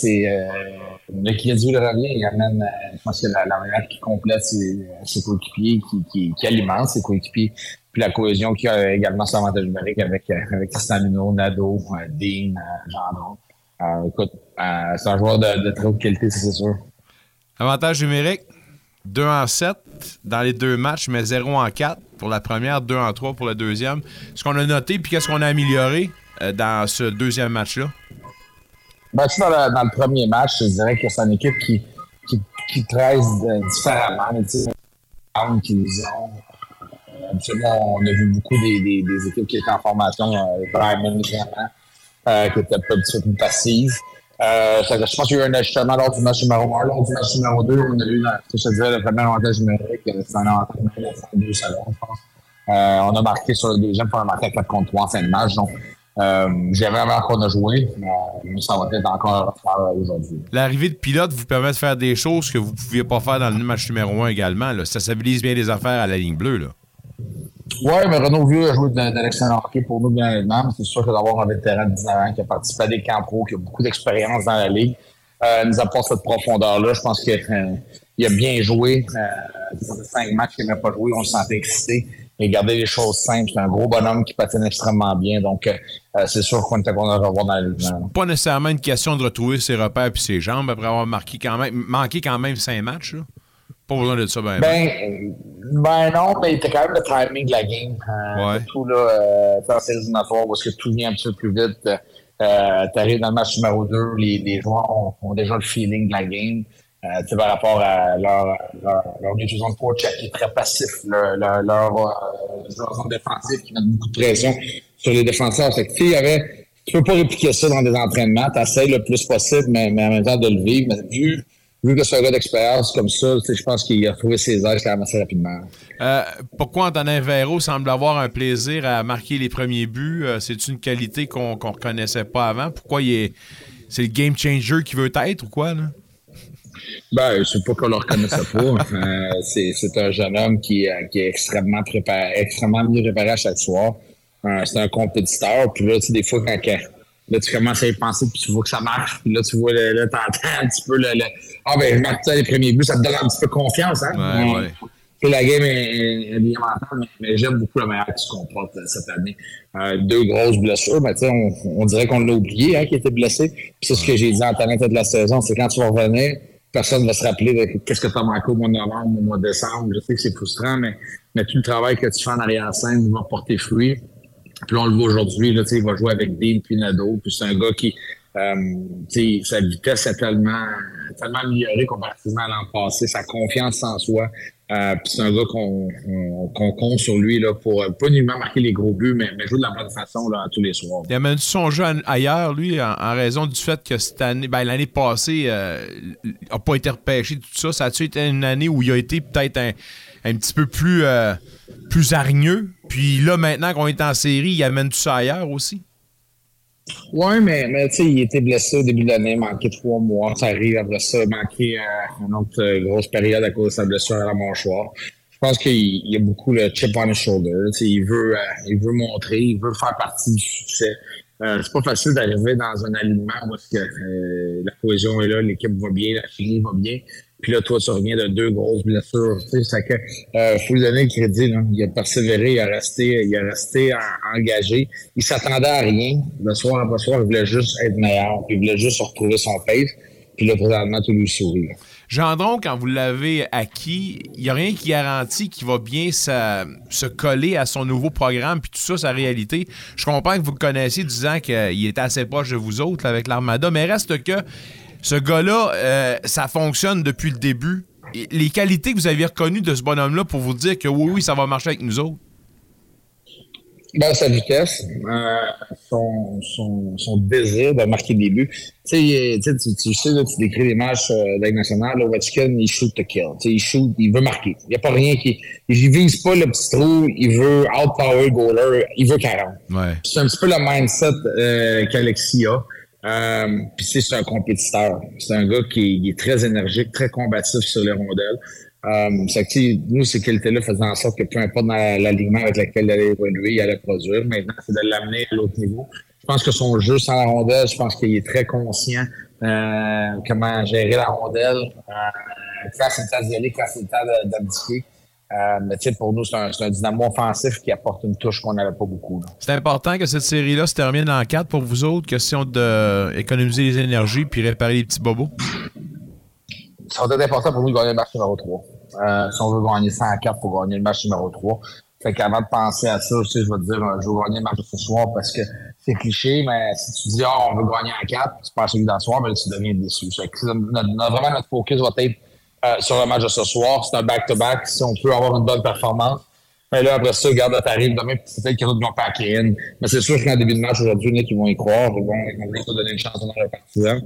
Euh, le crédit le revient. Il amène, euh, je pense que la, la qui complète ses, coéquipiers, qui, alimente ses coéquipiers puis la cohésion qui a également son avantage numérique avec, euh, avec Nado, euh, Dean, euh, Gendron. Euh, écoute, c'est un joueur de, très haute qualité, c'est sûr. Avantage numérique, 2 en 7 dans les deux matchs, mais 0 en 4 pour la première, 2 en 3 pour la deuxième. Ce qu'on a noté, puis qu'est-ce qu'on a amélioré dans ce deuxième match-là? Ben, dans, le, dans le premier match, je dirais que c'est une équipe qui, qui, qui différemment. Qui ont Absolument, on a vu beaucoup des, des, des équipes qui étaient en formation, euh, vraiment, euh, qui étaient un peu plus passives. Euh, je pense qu'il y a eu un ajustement lors du match numéro 1. Lors du match numéro 2, on a eu, je te dirais, le premier avantage numérique, euh, c'est un avantage numérique de 2 secondes, je pense. Euh, on a marqué sur le deuxième, puis on a marqué à 4 contre 3 en fin de match. Donc, Euh, J'aimais avant qu'on a joué, mais ça va être encore à refaire aujourd'hui. L'arrivée de pilote vous permet de faire des choses que vous ne pouviez pas faire dans le match numéro un également. Là. Ça stabilise bien les affaires à la ligne bleue. Là. Oui, mais Renaud Vieux a joué de, de l'excellent hockey pour nous, bien évidemment. C'est sûr que d'avoir un vétéran de 19 ans qui a participé à des camps pro, qui a beaucoup d'expérience dans la ligue, euh, nous apporte cette profondeur-là. Je pense qu'il euh, a bien joué. Euh, cinq matchs qu'il n'a pas joué, on se sentait excité. Et garder les choses simples. C'est un gros bonhomme qui patine extrêmement bien. Donc, euh, c'est sûr qu'on était content de revoir dans la ligue. Pas nécessairement une question de retrouver ses repères puis ses jambes après avoir marqué quand même, manqué quand même cinq matchs. Là. Pas besoin de ça, ben. Ben, ben non, mais était quand même le timing de la game. Euh, ouais. Tout là, euh, dans ces éliminatoires, où est-ce que tout vient un petit peu plus vite. Euh, T'arrives dans le match numéro 2, les, les joueurs ont, ont, déjà le feeling de la game. Euh, par rapport à leur, leur, leur de coach qui est très passif, leur, leur, leur euh, défensif qui met beaucoup de pression sur les défenseurs. C'est que, tu avait, tu peux pas répliquer ça dans des entraînements. Tu le plus possible, mais, mais en même temps de le vivre. Mais vu vu que c'est un gars d'expérience comme ça, je pense qu'il a trouvé ses ailes assez rapidement. Euh, pourquoi Antonin Véro semble avoir un plaisir à marquer les premiers buts? Euh, c'est une qualité qu'on ne reconnaissait pas avant? Pourquoi il est. C'est le game changer qui veut être ou quoi? Là? Ben, c'est pas qu'on le reconnaissait pas. euh, c'est, un jeune homme qui, qui est extrêmement préparé, extrêmement mieux préparé à chaque soir. Euh, c'est un compétiteur. Puis là, tu sais, des fois, quand Là, tu commences à y penser, puis tu vois que ça marche. Puis là, tu vois, là, t'entends un petit peu le, le Ah, ben, je les premiers buts, ça te donne un petit peu confiance, hein? Ouais, ouais. Puis la game est, est bien mentale, mais, j'aime beaucoup la manière qui se comporte euh, cette année. Euh, deux grosses blessures, mais tu sais, on, on, dirait qu'on l'a oublié, hein, qu'il était blessé. Puis c'est ce que j'ai dit en talent de la saison, c'est quand tu vas revenir, personne ne va se rappeler de qu'est-ce que tu as manqué au mois de novembre, au mois de décembre. Je sais que c'est frustrant, mais, mais tout le travail que tu fais en arrière-scène va porter fruit. Puis on le voit aujourd'hui, là, il va jouer avec Dean Pinado. Puis c'est un gars qui, euh, sa vitesse est tellement, tellement améliorée comparativement à l'an passé, sa confiance en soi. Euh, c'est un gars qu'on compte sur lui là, pour pas uniquement marquer les gros buts, mais, jouer de la bonne façon là, tous les soirs. Il amène son jeu ailleurs, lui, en, raison du fait que cette année, ben, l'année passée, euh, n'a pas été repêché, tout ça. Ça a-tu été une année où il a été peut-être un, un petit peu plus, euh, plus hargneux? Puis là, maintenant qu'on est en série, il amène tout ça ailleurs aussi? Oui, mais, mais tu sais, il était blessé au début de l'année, manqué trois mois. Ça arrive après ça, manqué euh, une autre euh, grosse période à cause de sa blessure à la mâchoire. Je pense qu'il y a beaucoup le chip on his shoulder. Il veut, euh, il veut montrer, il veut faire partie du succès. C'est pas facile d'arriver dans un alignement où que la cohésion est là, l'équipe va bien, la chimie va bien. Puis là, toi, tu reviens de deux grosses blessures. Tu sais, que euh, faut lui donner le crédit. Là. Il a persévéré, il a resté, il a resté en, engagé. Il s'attendait à rien. Le soir après soir, il voulait juste être meilleur. Il voulait juste retrouver son pace. Puis là, présentement, tout lui sourit. Là. Gendron, quand vous l'avez acquis, il n'y a rien qui garantit qu'il va bien se coller à son nouveau programme, puis tout ça, sa réalité. Je comprends que vous le connaissiez disant qu'il était assez proche de vous autres là, avec l'Armada, mais reste que ce gars-là, euh, ça fonctionne depuis le début. Et les qualités que vous aviez reconnues de ce bonhomme-là pour vous dire que oui, oui, ça va marcher avec nous autres? Ben, sa vitesse, euh, son, son, son, désir de marquer des buts. Tu sais, tu, tu sais, là, tu décris les matchs euh, de la nationale, Ovechkin, il shoot to kill. il shoot, il veut marquer. Il n'y a pas rien qui... Il vise pas le petit trou, il veut outpower goaler, il veut 40. Ouais. C'est un petit peu le mindset euh, qu'Alexis a. Euh, puis c'est un compétiteur. C'est un gars qui, est très énergique, très combatif sur les rondelles. Euh, c'est que, nous, ces qualités-là faisaient en sorte que peu importe l'alignement avec lequel il allait évoluer, il allait produire. Maintenant, c'est de l'amener à l'autre niveau. Je pense que son jeu sans la rondelle, je pense qu'il est très conscient euh, comment gérer la rondelle. Euh, quand c'est le temps d'y aller, quand c'est le temps d'abdiquer. Euh, mais pour nous, c'est un, un, dynamo offensif qui apporte une touche qu'on n'avait pas beaucoup. C'est important que cette série-là se termine en 4 pour vous autres. Question d'économiser les énergies puis réparer les petits bobos. Ça va être important pour nous de gagner le match numéro 3. Euh, si on veut gagner 100 à 4 pour gagner le match numéro 3. Fait qu'avant de penser à ça, tu sais, je vais te dire, je veux gagner le match ce soir parce que c'est cliché, mais si tu dis, oh, on veut gagner en 4, tu penses celui d'en soir, ben, tu deviens déçu. Fait que notre, notre, vraiment, notre focus va être euh, sur le match de ce soir. C'est un back-to-back. Si on peut avoir une bonne performance, mais là, après ça, garde, t'arrives demain, peut-être qu'il y en a qui vont packer in. Mais c'est sûr qu'en début de match aujourd'hui, il y qui vont y croire. Ils vont, ils vont donner une chance à nos partisans.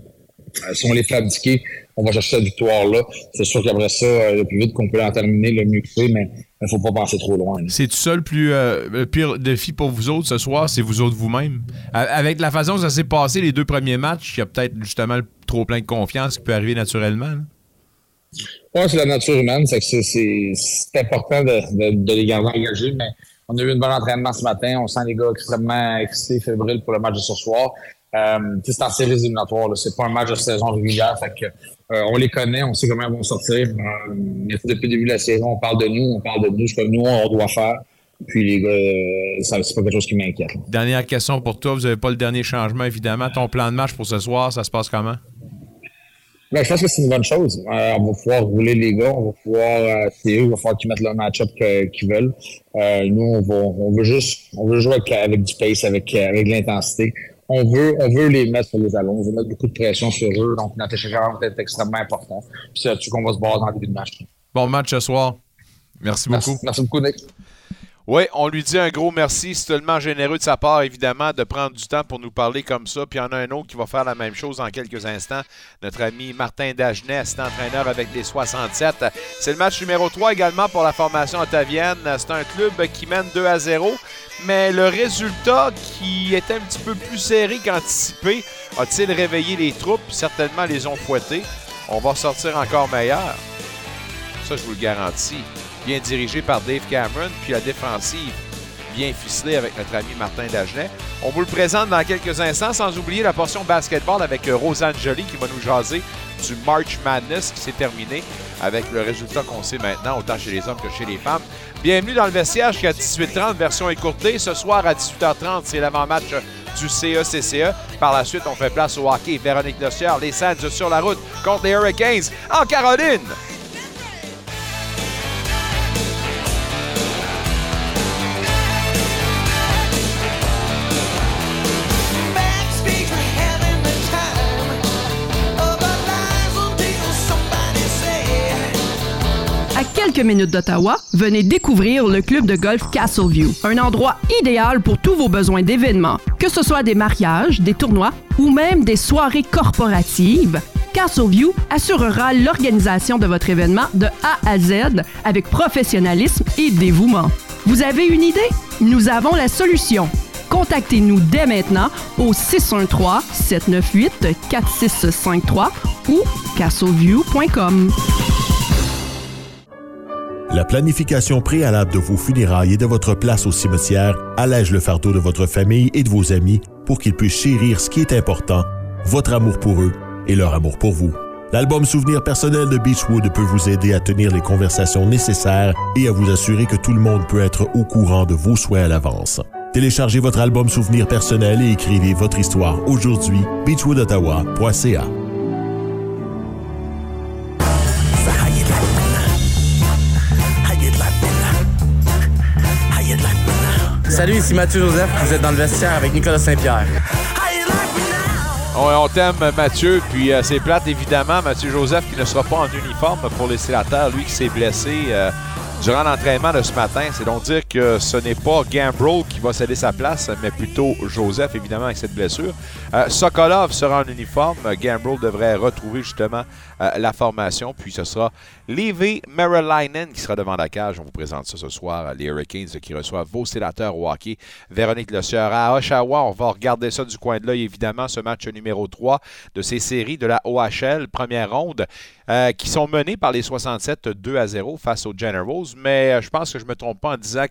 si on les abdiquer, on va chercher cette victoire-là. C'est sûr qu'après ça, euh, le plus vite qu'on peut en terminer, le mieux que c'est, mais il ne faut pas penser trop loin. C'est tout ça le, plus, euh, le pire défi pour vous autres ce soir, c'est vous autres vous-même. Avec la façon dont ça s'est passé les deux premiers matchs, il y a peut-être justement trop plein de confiance qui peut arriver naturellement. Oui, c'est la nature humaine. C'est, c'est, important de, les garder engagés, mais on a eu un bon entraînement ce matin. On sent les gars extrêmement excités, fébriles pour le match de ce soir. Euh, c'est en séries éliminatoires. C'est pas un match de saison régulière. Euh, on les connaît, on sait comment ils vont sortir. Euh, depuis le début de la saison, on parle de nous, on parle de nous, ce que nous, on doit faire. Puis les gars, euh, c'est pas quelque chose qui m'inquiète. Dernière question pour toi. Vous n'avez pas le dernier changement, évidemment. Ton plan de match pour ce soir, ça se passe comment? Je pense que c'est une bonne chose. Euh, on va pouvoir rouler les gars, on va pouvoir, euh, c'est eux, il va falloir qu'ils mettent le match-up qu'ils veulent. Euh, nous, on, va, on veut juste, on veut jouer avec, du pace, avec, avec de l'intensité. On veut, on veut les mettre sur les allons, on veut mettre beaucoup de pression sur eux, donc notre échange va être extrêmement important. Puis c'est là-dessus qu'on va se baser dans le début de match. Bon match ce soir. Merci beaucoup. Merci, merci beaucoup, Nick. Oui, on lui dit un gros merci. C'est tellement généreux de sa part, évidemment, de prendre du temps pour nous parler comme ça. Puis il y en a un autre qui va faire la même chose en quelques instants. Notre ami Martin Dagenet, entraîneur avec les 67. C'est le match numéro 3 également pour la formation ottavienne. C'est un club qui mène 2 à 0. Mais le résultat qui est un petit peu plus serré qu'anticipé a-t-il réveillé les troupes? Certainement les ont fouettés. On va sortir encore meilleur. Ça, je vous le garantis bien dirigé par Dave Cameron, puis la défensive bien ficelée avec notre ami Martin Dagenet. On vous le présente dans quelques instants, sans oublier la portion basketball avec euh, Rosanne Jolie qui va nous jaser du March Madness qui s'est terminé avec le résultat qu'on sait maintenant, autant chez les hommes que chez les femmes. Bienvenue dans le vestiaire jusqu'à 18h30, version écourtée. Ce soir à 18h30, c'est l'avant-match du CECCE. Par la suite, on fait place au hockey. Véronique Dossier, les Sands sur la route contre les Hurricanes en Caroline. Minutes d'Ottawa, venez découvrir le club de golf Castleview, un endroit idéal pour tous vos besoins d'événements, que ce soit des mariages, des tournois ou même des soirées corporatives. Castleview assurera l'organisation de votre événement de A à Z avec professionnalisme et dévouement. Vous avez une idée? Nous avons la solution. Contactez-nous dès maintenant au 613-798-4653 ou castleview.com. La planification préalable de vos funérailles et de votre place au cimetière allège le fardeau de votre famille et de vos amis pour qu'ils puissent chérir ce qui est important, votre amour pour eux et leur amour pour vous. L'album Souvenir personnel de Beachwood peut vous aider à tenir les conversations nécessaires et à vous assurer que tout le monde peut être au courant de vos souhaits à l'avance. Téléchargez votre album Souvenir personnel et écrivez votre histoire aujourd'hui. beachwoodottawa.ca Salut, ici Mathieu Joseph. Vous êtes dans le vestiaire avec Nicolas Saint-Pierre. On, t'aime, Mathieu. Puis euh, c'est plate, évidemment. Mathieu Joseph qui ne sera pas en uniforme pour laisser la terre. Lui qui s'est blessé euh, durant l'entraînement de ce matin. C'est donc dire que ce n'est pas Gambrel qui va céder sa place, mais plutôt Joseph, évidemment, avec cette blessure. Euh, Sokolov sera en uniforme. Gambrel devrait retrouver justement la formation. Puis ce sera Levy Merrillainen qui sera devant la cage. On vous présente ça ce soir. Les Hurricanes qui reçoivent vos sénateurs au hockey. Véronique Le à Oshawa. On va regarder ça du coin de l'œil, évidemment, ce match numéro 3 de ces séries de la OHL, première ronde, euh, qui sont menées par les 67 2 à 0 face aux Generals. Mais euh, je pense que je ne me trompe pas en disant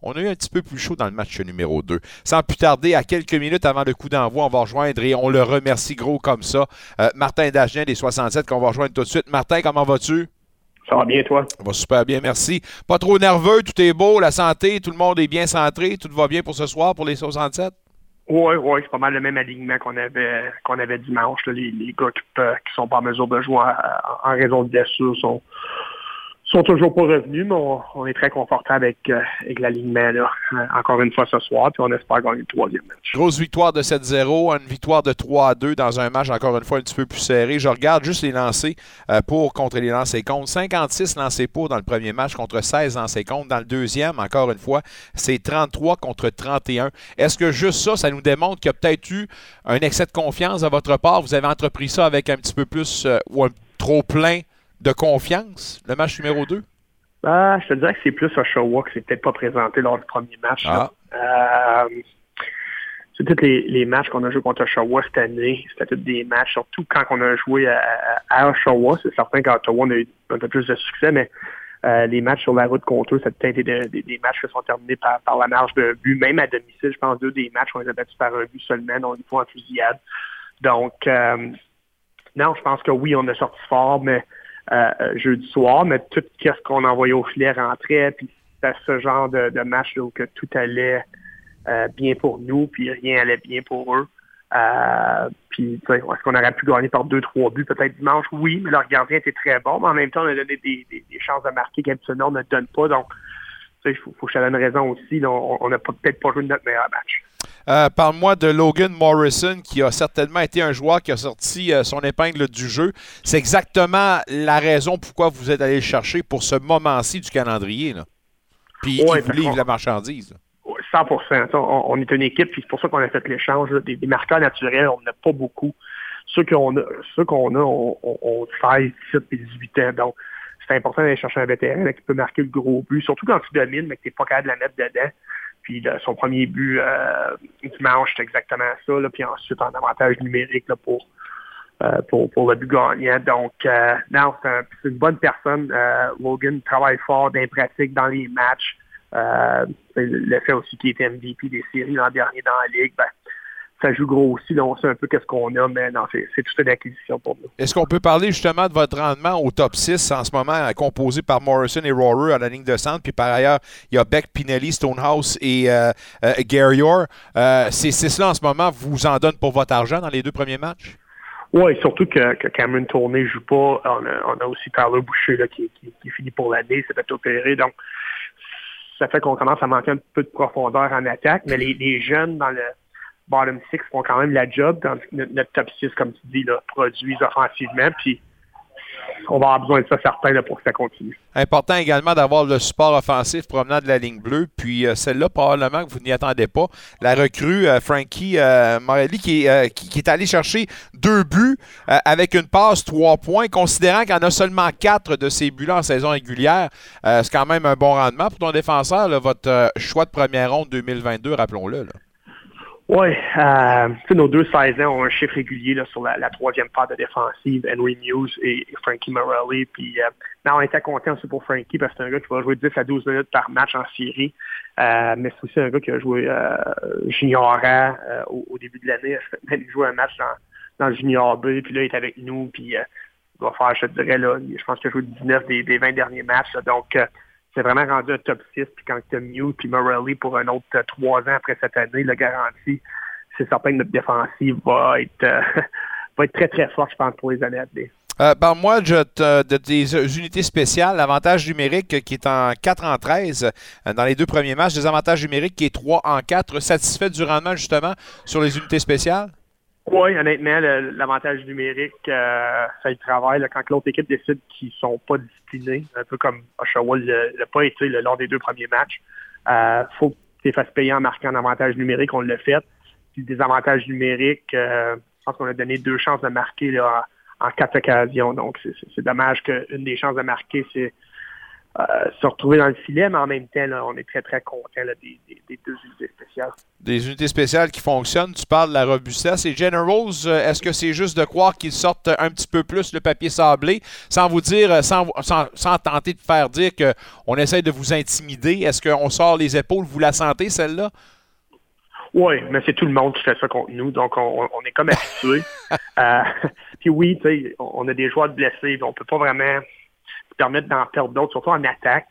qu'on a eu un petit peu plus chaud dans le match numéro 2. Sans plus tarder, à quelques minutes avant le coup d'envoi, on va rejoindre et on le remercie gros comme ça. Euh, Martin Dagien des 67 qu'on va rejoindre tout de suite. Martin, comment vas-tu? Ça va bien, toi? Ça va super bien, merci. Pas trop nerveux, tout est beau, la santé, tout le monde est bien centré, tout va bien pour ce soir, pour les 67? Oui, oui, c'est pas mal le même alignement qu'on avait qu'on avait dimanche. Les, gars qui, ne sont pas en mesure de jouer en, raison de blessures sont, sont toujours pas revenus, mais on, est très confortable avec, euh, avec l'alignement là. Euh, encore une fois ce soir, puis on espère gagner le troisième match. Grosse victoire de 7-0, une victoire de 3-2 dans un match encore une fois un petit peu plus serré. Je regarde juste les lancers euh, pour contre les lancers contre. 56 lancers pour dans le premier match contre 16 lancers contre. Dans le deuxième, encore une fois, c'est 33 contre 31. Est-ce que juste ça, ça nous démontre qu'il y a peut-être eu un excès de confiance de votre part? Vous avez entrepris ça avec un petit peu plus euh, ou un trop plein de confiance, le match numéro 2? Ah, je te dirais que c'est plus Oshawa qui s'est peut-être pas présenté lors du premier match. là. Euh, c'est tous les, les matchs qu'on a joués contre Oshawa cette année, c'était tous des matchs, surtout quand on a joué à, à Oshawa. C'est certain qu'à Ottawa, on a eu un peu plus de succès, mais euh, les matchs sur la route contre eux, ça a peut-être été de- des- des matchs qui sont terminés par, par la marge de but, même à domicile. Je pense deux des matchs, on les a battus par un but seulement, donc une fois en fusillade. Donc, euh, non, je pense que oui, on a sorti fort, mais jeudi soir, mais tout ce qu'on envoyait au filet rentrait, puis c'était ce genre de, match où tout allait euh, bien pour nous, puis rien allait bien pour eux. Euh, puis, est-ce qu'on aurait pu gagner par deux, trois buts? Peut-être dimanche? Oui, mais leur gardien était très bon, mais en même temps, on a donné des, chances de marquer qu'habituellement, on ne donne pas. Donc, il faut, faut que te donne raison aussi. on n'a peut-être pas joué notre meilleur match. Euh, Parle-moi de Logan Morrison, qui a certainement été un joueur qui a sorti euh, son épingle du jeu. C'est exactement la raison pourquoi vous êtes allé le chercher pour ce moment-ci du calendrier. Là. Puis Ouais, il vous livre la marchandise. là. 100 on, on est une équipe, puis c'est pour ça qu'on a fait l'échange. Des, des marqueurs naturels, on n'a pas beaucoup. Ceux qu'on a, ceux qu'on a, on, on, on 16, 17 et 18 ans. Donc, c'est important d'aller chercher un vétéran là, qui peut marquer le gros but, surtout quand tu domines, mais que tu n'es pas capable de la mettre dedans. Puis son premier but euh, dimanche, c'est exactement ça. Puis ensuite, en avantage numérique euh, pour, pour le but gagnant. Donc, euh, non, c'est un- une bonne personne. Euh, Logan travaille fort dans les pratiques, dans les matchs. Le fait aussi qu'il était MVP des séries l'an dernier dans la Ligue, ben, ça joue gros aussi. Là, on sait un peu qu'est-ce qu'on a, mais non, c'est c'est tout une acquisition pour nous. Est-ce qu'on peut parler justement de votre rendement au top 6 en ce moment, euh, composé par Morrison et Rohrer à la ligne de centre, puis par ailleurs, il y a Beck, Pinelli, Stonehouse et euh, euh, Gary Orr. Euh, ces six-là, en ce moment, vous en donnent pour votre argent dans les deux premiers matchs? Oui, surtout que, que Cameron Tourney joue pas. On a, on a aussi Tyler Boucher là, qui, qui, qui est fini pour l'année, s'est fait opérer. Donc, ça fait qu'on commence à manquer un peu de profondeur en attaque, mais les, les jeunes dans le bottom six font quand même la job, que notre, top 6, comme tu dis, produisent offensivement, puis on va avoir besoin de ça certain pour que ça continue. Important également d'avoir le support offensif provenant de la ligne bleue. Puis euh, celle-là, probablement que vous n'y attendez pas. La recrue euh, Frankie euh, Morelli qui, est, allé chercher deux buts avec une passe, trois points, considérant qu'il en a seulement quatre de ces buts-là en saison régulière. C'est quand même un bon rendement pour ton défenseur, votre choix de première ronde 2022, rappelons-le. Oui, euh, nos deux 16 ans ont un chiffre régulier sur la, troisième part de défensive, Henry Muse et, Frankie Morelli. Puis, euh, non, on était content aussi pour Frankie parce que c'est un gars qui va jouer 10 à 12 minutes par match en série. Euh, mais c'est aussi un gars qui a joué junior A au, début de l'année. Même joué un match dans, dans junior B, puis là, il est avec nous. Puis, il va faire, je dirais, là, je pense qu'il a joué 19 des, des 20 derniers matchs. donc, c'est vraiment rendu un top 6. Puis quand tu as Mew puis Morelli pour un autre euh, trois ans après cette année, le garantie, c'est certain que notre défensive va être, euh, va être très, très forte, je pense, pour les années à venir. Euh, je te- de des unités spéciales. L'avantage numérique qui est en 4 en 13 euh, dans les deux premiers matchs. Des avantages numériques qui est 3 en 4. Satisfait du rendement justement sur les unités spéciales? Oui, honnêtement, le- l'avantage numérique, euh, ça y travaille. quand l'autre équipe décide qu'ils sont pas disciplinés, un peu comme Oshawa ne l'a pas été lors des deux premiers matchs, euh, faut que tu fasses payer en marquant un avantage numérique. On l'a fait. Puis des avantages numériques, euh, je pense qu'on a donné deux chances de marquer en, quatre occasions. Donc, c'est dommage qu'une des chances de marquer, c'est euh, se retrouver dans le filet, mais en même temps, là, on est très, très content là, des, des- des deux unités spéciales. Des unités spéciales qui fonctionnent. Tu parles de la robustesse. Et Generals, euh, est-ce que c'est juste de croire qu'ils sortent un petit peu plus le papier sablé, sans vous dire, euh, sans, sans, sans tenter de faire dire qu'on essaie de vous intimider? Est-ce qu'on sort les épaules? Vous la sentez, celle-là? Oui, mais c'est tout le monde qui fait ça contre nous, donc on, on est comme habitué. euh, puis oui, tu sais, on a des joueurs blessés, on peut pas vraiment permettre d'en perdre d'autres, surtout en attaque.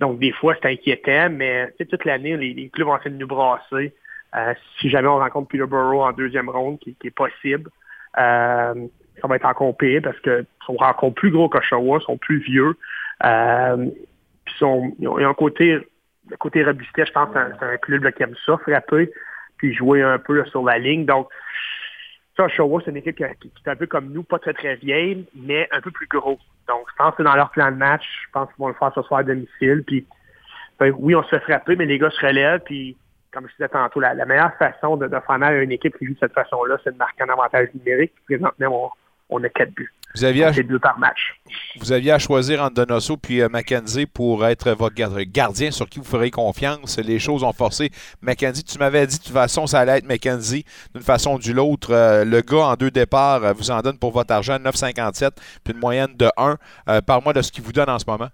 Donc des fois, c'est inquiétant, mais toute l'année, les, clubs vont essayer de nous brasser. Euh, si jamais on rencontre Peterborough en deuxième ronde, qui, qui est possible, euh, ça va être encore pire parce que sont encore plus gros qu'Oshawa, sont plus vieux. Euh, ils, ont, un côté, le côté je pense, c'est un, club qui aime ça, frapper, puis jouer un peu sur la ligne. Donc, ça, Showa, c'est une équipe qui, est un peu comme nous, pas très très vieille, mais un peu plus gros. Donc, je pense que dans leur plan de match, je pense qu'ils vont le faire ce soir à domicile. Puis, ben, oui, on se fait frapper, mais les gars se relèvent. Puis, comme je disais tantôt, la, meilleure façon de, de, faire mal à une équipe qui joue de cette façon-là, c'est de marquer un avantage numérique. Présentement, on, on a quatre buts. Vous aviez, à, deux par match. vous aviez à choisir entre Donoso puis euh, Mackenzie pour être votre gardien sur qui vous ferez confiance. Les choses ont forcé Mackenzie. Tu m'avais dit de toute façon, ça allait être Mackenzie d'une façon ou d'une autre. Euh, le gars en deux départs euh, vous en donne pour votre argent 9,57 puis une moyenne de 1 par mois de ce qu'il vous donne en ce moment.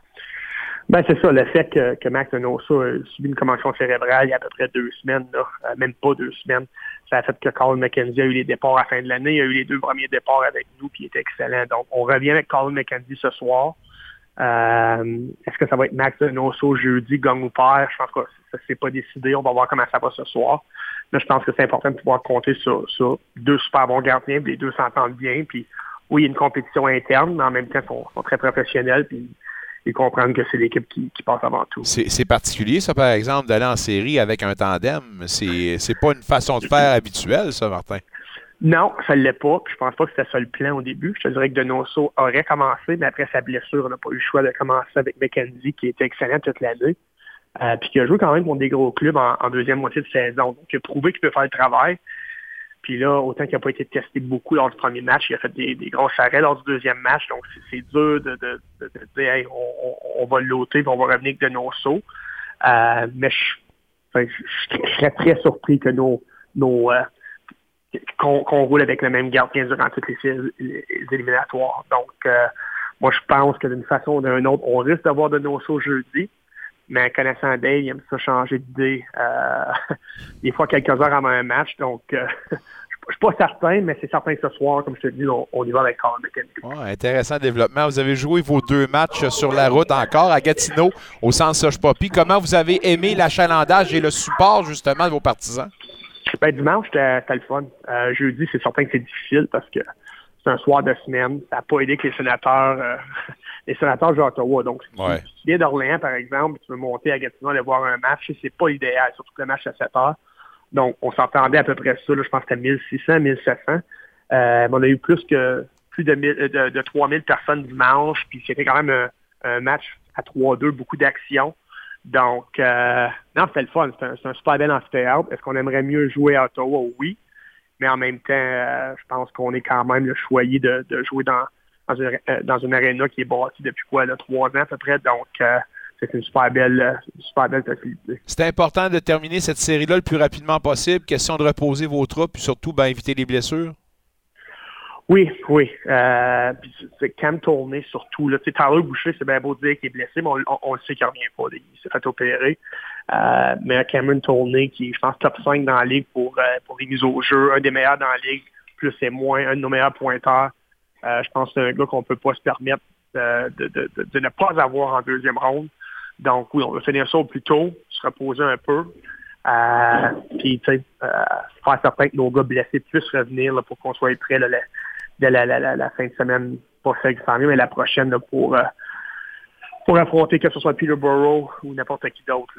Ben, c'est ça, le fait que, que Max Donoso a subi une commotion cérébrale il y a à peu près deux semaines, là, même pas deux semaines ça a fait que Colin McKenzie a eu les départs à la fin de l'année. Il a eu les deux premiers départs avec nous, puis il était excellent. Donc, on revient avec Colin McKenzie ce soir. Euh, est-ce que ça va être Max Nosso jeudi, gang ou père? Je pense que ça s'est pas décidé. On va voir comment ça va ce soir. Mais je pense que c'est important de pouvoir compter sur, sur deux super bons gardiens, puis les deux s'entendent bien. Puis oui, il y a une compétition interne, mais en même temps, ils sont, très professionnels. Et comprendre que c'est l'équipe qui, passe avant tout. C'est particulier, ça, par exemple, d'aller en série avec un tandem. C'est pas une façon de faire habituelle, ça, Martin. Non, ça ne l'est pas. Je pense pas que c'était ça le plan au début. Je te dirais que Donoso aurait commencé, mais après sa blessure, on n'a pas eu le choix de commencer avec McKenzie, qui était excellent toute l'année. Euh, puis qui a joué quand même contre des gros clubs en, en, deuxième moitié de saison. Donc, il a prouvé qu'il peut faire le travail. Puis là, autant qu'il n'a pas été testé beaucoup lors du premier match, il a fait des, des gros arrêts lors du deuxième match. Donc, c'est dur de, dire on, va l'ôter on va revenir avec de nos sauts. Euh, mais je, serais très surpris que euh, qu'on roule avec le même gardien durant toutes les, éliminatoires. Donc, euh, moi, je pense que d'une façon ou d'une autre, on risque d'avoir de nos sauts jeudi. Mais connaissant Dave, il aime ça changer d'idée euh, des fois quelques heures avant un match. Donc, euh, je suis pas certain, mais c'est certain que ce soir, comme je te dis, on, y va avec Carl intéressant développement. Vous avez joué vos deux matchs sur la route encore à Gatineau, au centre Soche Poppy. Comment vous avez aimé l'achalandage et le support, justement, de vos partisans? Ben, dimanche, c'était le fun. Euh, jeudi, c'est certain que c'est difficile parce que c'est un soir de semaine. Ça n'a pas aidé que les sénateurs euh, les sénateurs jouent à Ottawa. Donc, si tu viens d'Orléans, par exemple, tu veux monter à Gatineau aller voir un match, c'est pas idéal, surtout que le match à 7 heures. Donc, on s'entendait à peu près ça. je pense que c'était 1600, 1700. Euh, on a eu plus que plus de, de, de 3000 personnes dimanche, puis c'était quand même un, match à 3-2, beaucoup d'action. Donc, euh, non, c'était le fun. C'est un, super bel amphithéâtre. Est-ce qu'on aimerait mieux jouer à Ottawa? Oui. Mais en même temps, euh, je pense qu'on est quand même le choyé de, de jouer dans, dans une, euh, dans une aréna qui est bâtie depuis quoi, là, trois ans à peu près. Donc, euh, c'est une super belle, euh, super belle facilité. C'est important de terminer cette série-là le plus rapidement possible. Question de reposer vos troupes et surtout ben, éviter les blessures. Oui, oui. Euh, c'est Cam tourné surtout. Là. Tyler Boucher, c'est bien beau de dire qu'il est blessé, mais on, le sait qu'il revient pas. Il s'est fait opérer. Euh, mais Cameron Tourné, qui est, je pense, top 5 dans la ligue pour, pour les mises au jeu, un des meilleurs dans la ligue, plus et moins, un de nos meilleurs pointeurs. Euh, je pense que c'est un gars qu'on ne peut pas se permettre de, ne pas avoir en deuxième ronde. Donc oui, on va finir ça au plus tôt, se reposer un peu. Euh, puis, tu sais, euh, faire certain que nos gars blessés puissent revenir pour qu'on soit prêts là, la, fin de semaine, pas celle qui s'en mais la prochaine pour, pour affronter que ce soit Peterborough ou n'importe qui d'autre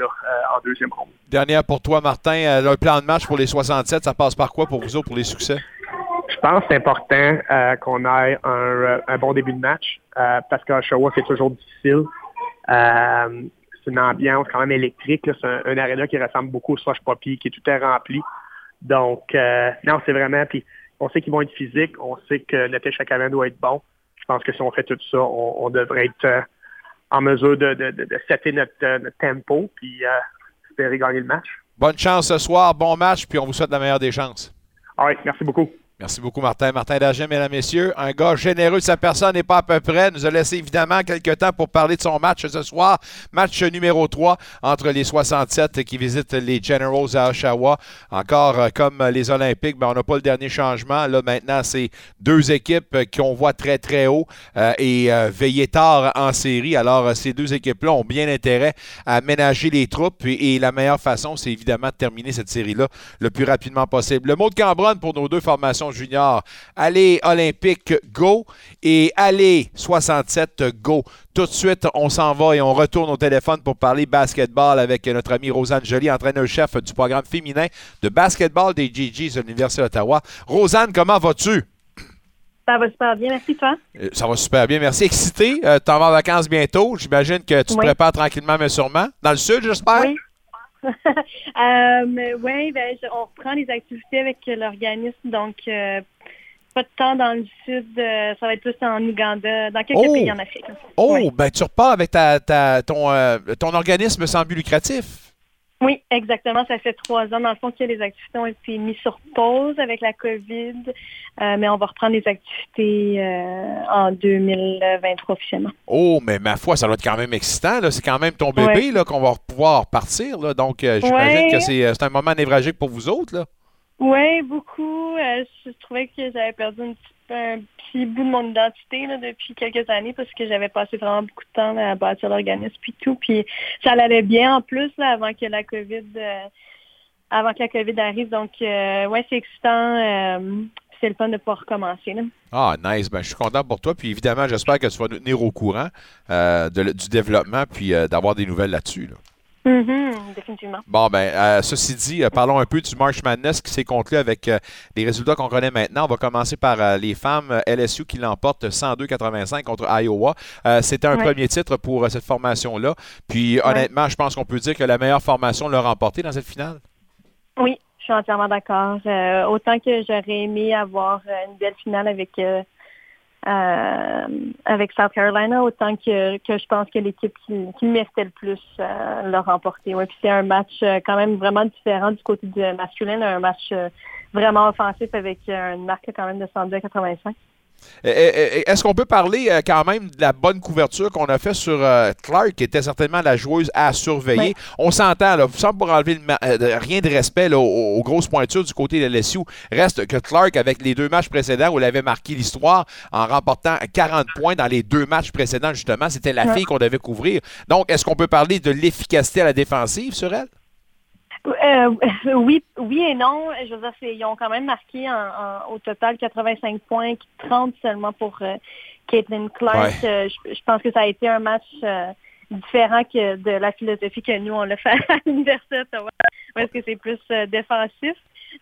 en deuxième ronde. Dernière pour toi, Martin. le plan de match pour les 67, ça passe par quoi pour vous autres pour les succès? Je pense que c'est important euh, qu'on ait euh, un, bon début de match euh, parce qu'à Oshawa, c'est toujours difficile. c'est une ambiance quand même électrique. C'est un, un aréna qui ressemble beaucoup au Swatch Poppy, qui est tout est rempli. Donc, non, c'est vraiment... Puis, on sait qu'ils vont être physiques. On sait que notre échec avant doit être bon. Je pense que si on fait tout ça, on, devrait être en mesure de, de, de, setter notre, notre tempo puis espérer gagner le match. Bonne chance ce soir. Bon match, puis on vous souhaite la meilleure des chances. All right, merci beaucoup. Merci beaucoup, Martin. Martin Dagen, mesdames, messieurs, un gars généreux. Sa personne n'est pas à peu près. Nous a laissé évidemment quelques temps pour parler de son match ce soir. Match numéro 3 entre les 67 qui visitent les Generals à Oshawa. Encore euh, comme les Olympiques, ben, on n'a pas le dernier changement. Là, maintenant, c'est deux équipes qu'on voit très, très haut euh, et euh, veiller tard en série. Alors, ces deux équipes-là ont bien intérêt à ménager les troupes et, la meilleure façon, c'est évidemment de terminer cette série-là le plus rapidement possible. Le mot de Cambronne pour nos deux formations junior. Allez Olympique, go. Et allez 67, go. Tout de suite, on s'en va et on retourne au téléphone pour parler basketball avec notre amie Rosanne Joly, entraîneur-chef du programme féminin de basketball des GGs de l'Université d'Ottawa. Rosanne, comment vas-tu? Ça va super bien, merci toi? Euh, Ça va super bien, merci. Excité, euh, t'en vas en vacances bientôt. J'imagine que tu te prépares tranquillement, mais sûrement. Dans le sud, j'espère? Oui. euh, oui, ben, on reprend les activités avec l'organisme, donc euh, pas de temps dans le sud, euh, ça va être plus en Ouganda, dans quelques Oh! pays en Afrique. Oh, ben tu repars avec ta, ta- ton, ton organisme sans but lucratif. Oui, exactement. Ça fait trois ans, dans le fond, que les activités ont été mises sur pause avec la COVID, euh, mais on va reprendre les activités euh, en 2023 officiellement. Oh, mais ma foi, ça doit être quand même excitant. C'est quand même ton bébé Ouais. là, qu'on va pouvoir partir. Là. Donc, euh, j'imagine Ouais. que c'est euh, c'est un moment névragique pour vous autres. Là. Oui, beaucoup. Euh, je trouvais que j'avais perdu un petit, un petit bout de mon identité là, depuis quelques années parce que j'avais passé vraiment beaucoup de temps là, à bâtir l'organisme puis tout. Puis ça allait bien en plus là, avant que la COVID euh, avant que la COVID arrive. Donc euh, ouais, c'est excitant. euh, c'est le fun de pouvoir recommencer. Là. Ah, nice. Ben, je suis content pour toi. Puis évidemment, j'espère que tu vas nous tenir au courant euh, du développement puis euh, d'avoir des nouvelles là-dessus. là. Mhm, définitivement. Bon, ben, euh, ceci dit, euh, parlons un peu du March Madness qui s'est conclu avec euh, les résultats qu'on connaît maintenant. On va commencer par euh, les femmes LSU qui l'emportent 102-85 contre Iowa. C'était un Ouais. premier titre pour cette formation-là. Puis, Ouais. honnêtement, je pense qu'on peut dire que la meilleure formation l'a remporté dans cette finale. Oui, je suis entièrement d'accord. Autant que j'aurais aimé avoir une belle finale avec euh, avec South Carolina, autant que, je pense que l'équipe qui, qui méritait le plus euh, l'a remporté. C'est un match euh, quand même vraiment différent du côté masculin, un match vraiment offensif avec une marque quand même de 102 à 85. Est-ce qu'on peut parler euh, quand même de la bonne couverture qu'on a fait sur euh, Clark, qui était certainement la joueuse à surveiller? On s'entend, là, sans pour enlever le euh, rien de respect là, aux, grosses pointures du côté de LSU, reste que Clark, avec les deux matchs précédents où elle avait marqué l'histoire en remportant 40 points dans les deux matchs précédents, justement, c'était la fille qu'on devait couvrir. Donc, est-ce qu'on peut parler de l'efficacité à la défensive sur elle? Euh, oui, oui et non. Je veux dire, ils ont quand même marqué en- en- au total 85 points, 30 seulement pour euh, Caitlin Clark. Ouais. Euh, je, je pense que ça a été un match euh, différent que de la philosophie que nous, on l'a fait à l'Université d'Ottawa, parce que c'est plus euh, défensif.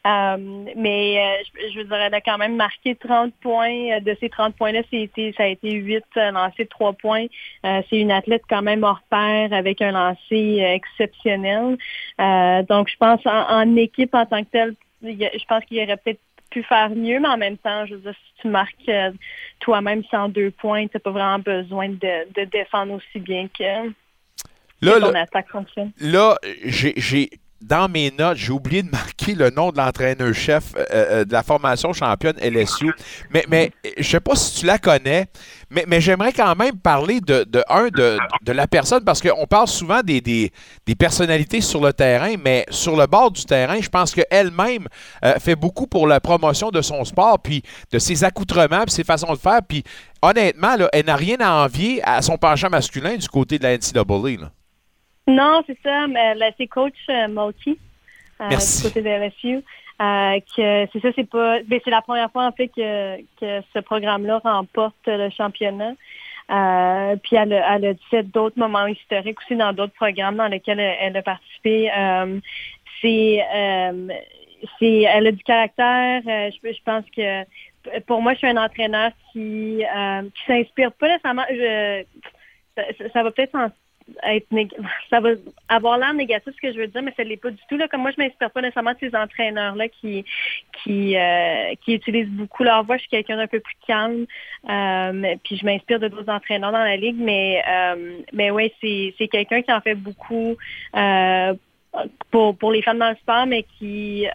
Euh, mais euh, je, je veux dire, elle a quand même marqué 30 points. Euh, De ces 30 points-là, ça a été 8 euh, lancés de 3 points. Euh, c'est une athlète quand même hors pair avec un lancer exceptionnel. Euh, donc, je pense en, en équipe en tant que telle, je pense qu'il aurait peut-être pu faire mieux, mais en même temps, je veux dire, si tu marques toi-même 102 points, tu n'as pas vraiment besoin de, de défendre aussi bien que, Là, là- attaque fonctionne. Là, j'ai- dans mes notes, j'ai oublié de marquer le nom de l'entraîneur-chef euh, euh, de la formation championne LSU. Mais, je sais pas si tu la connais, mais, j'aimerais quand même parler de, de un, de, la personne, parce qu'on parle souvent des, personnalités sur le terrain, mais sur le bord du terrain, je pense qu'elle-même euh, fait beaucoup pour la promotion de son sport, puis de ses accoutrements, puis ses façons de faire. Puis honnêtement, elle n'a rien à envier à son penchant masculin du côté de la NCAA. Non, c'est ça. Mais c'est coach euh, Mulkey, euh, du côté de LSU. Euh, que c'est ça, c'est pas. ben, c'est la première fois en fait que, que ce programme-là remporte le championnat. Euh, puis elle, a- elle a fait d'autres moments historiques aussi dans d'autres programmes dans lesquels elle, elle a participé. Euh, c'est, euh, c'est, elle a du caractère. Euh, je, je pense que pour moi, je suis un entraîneur qui, euh, qui s'inspire pas nécessairement. je- ça, ça- ça va peut-être en- ça va avoir l'air négatif ce que je veux dire, mais ça l'est pas du tout. Là. Comme moi, je m'inspire pas nécessairement de ces entraîneurs-là qui qui euh, qui utilisent beaucoup leur voix. Je suis quelqu'un d'un peu plus calme. Euh, puis je m'inspire de d'autres entraîneurs dans la ligue, mais euh, mais c'est c'est quelqu'un qui en fait beaucoup euh, pour pour les femmes dans le sport, mais qui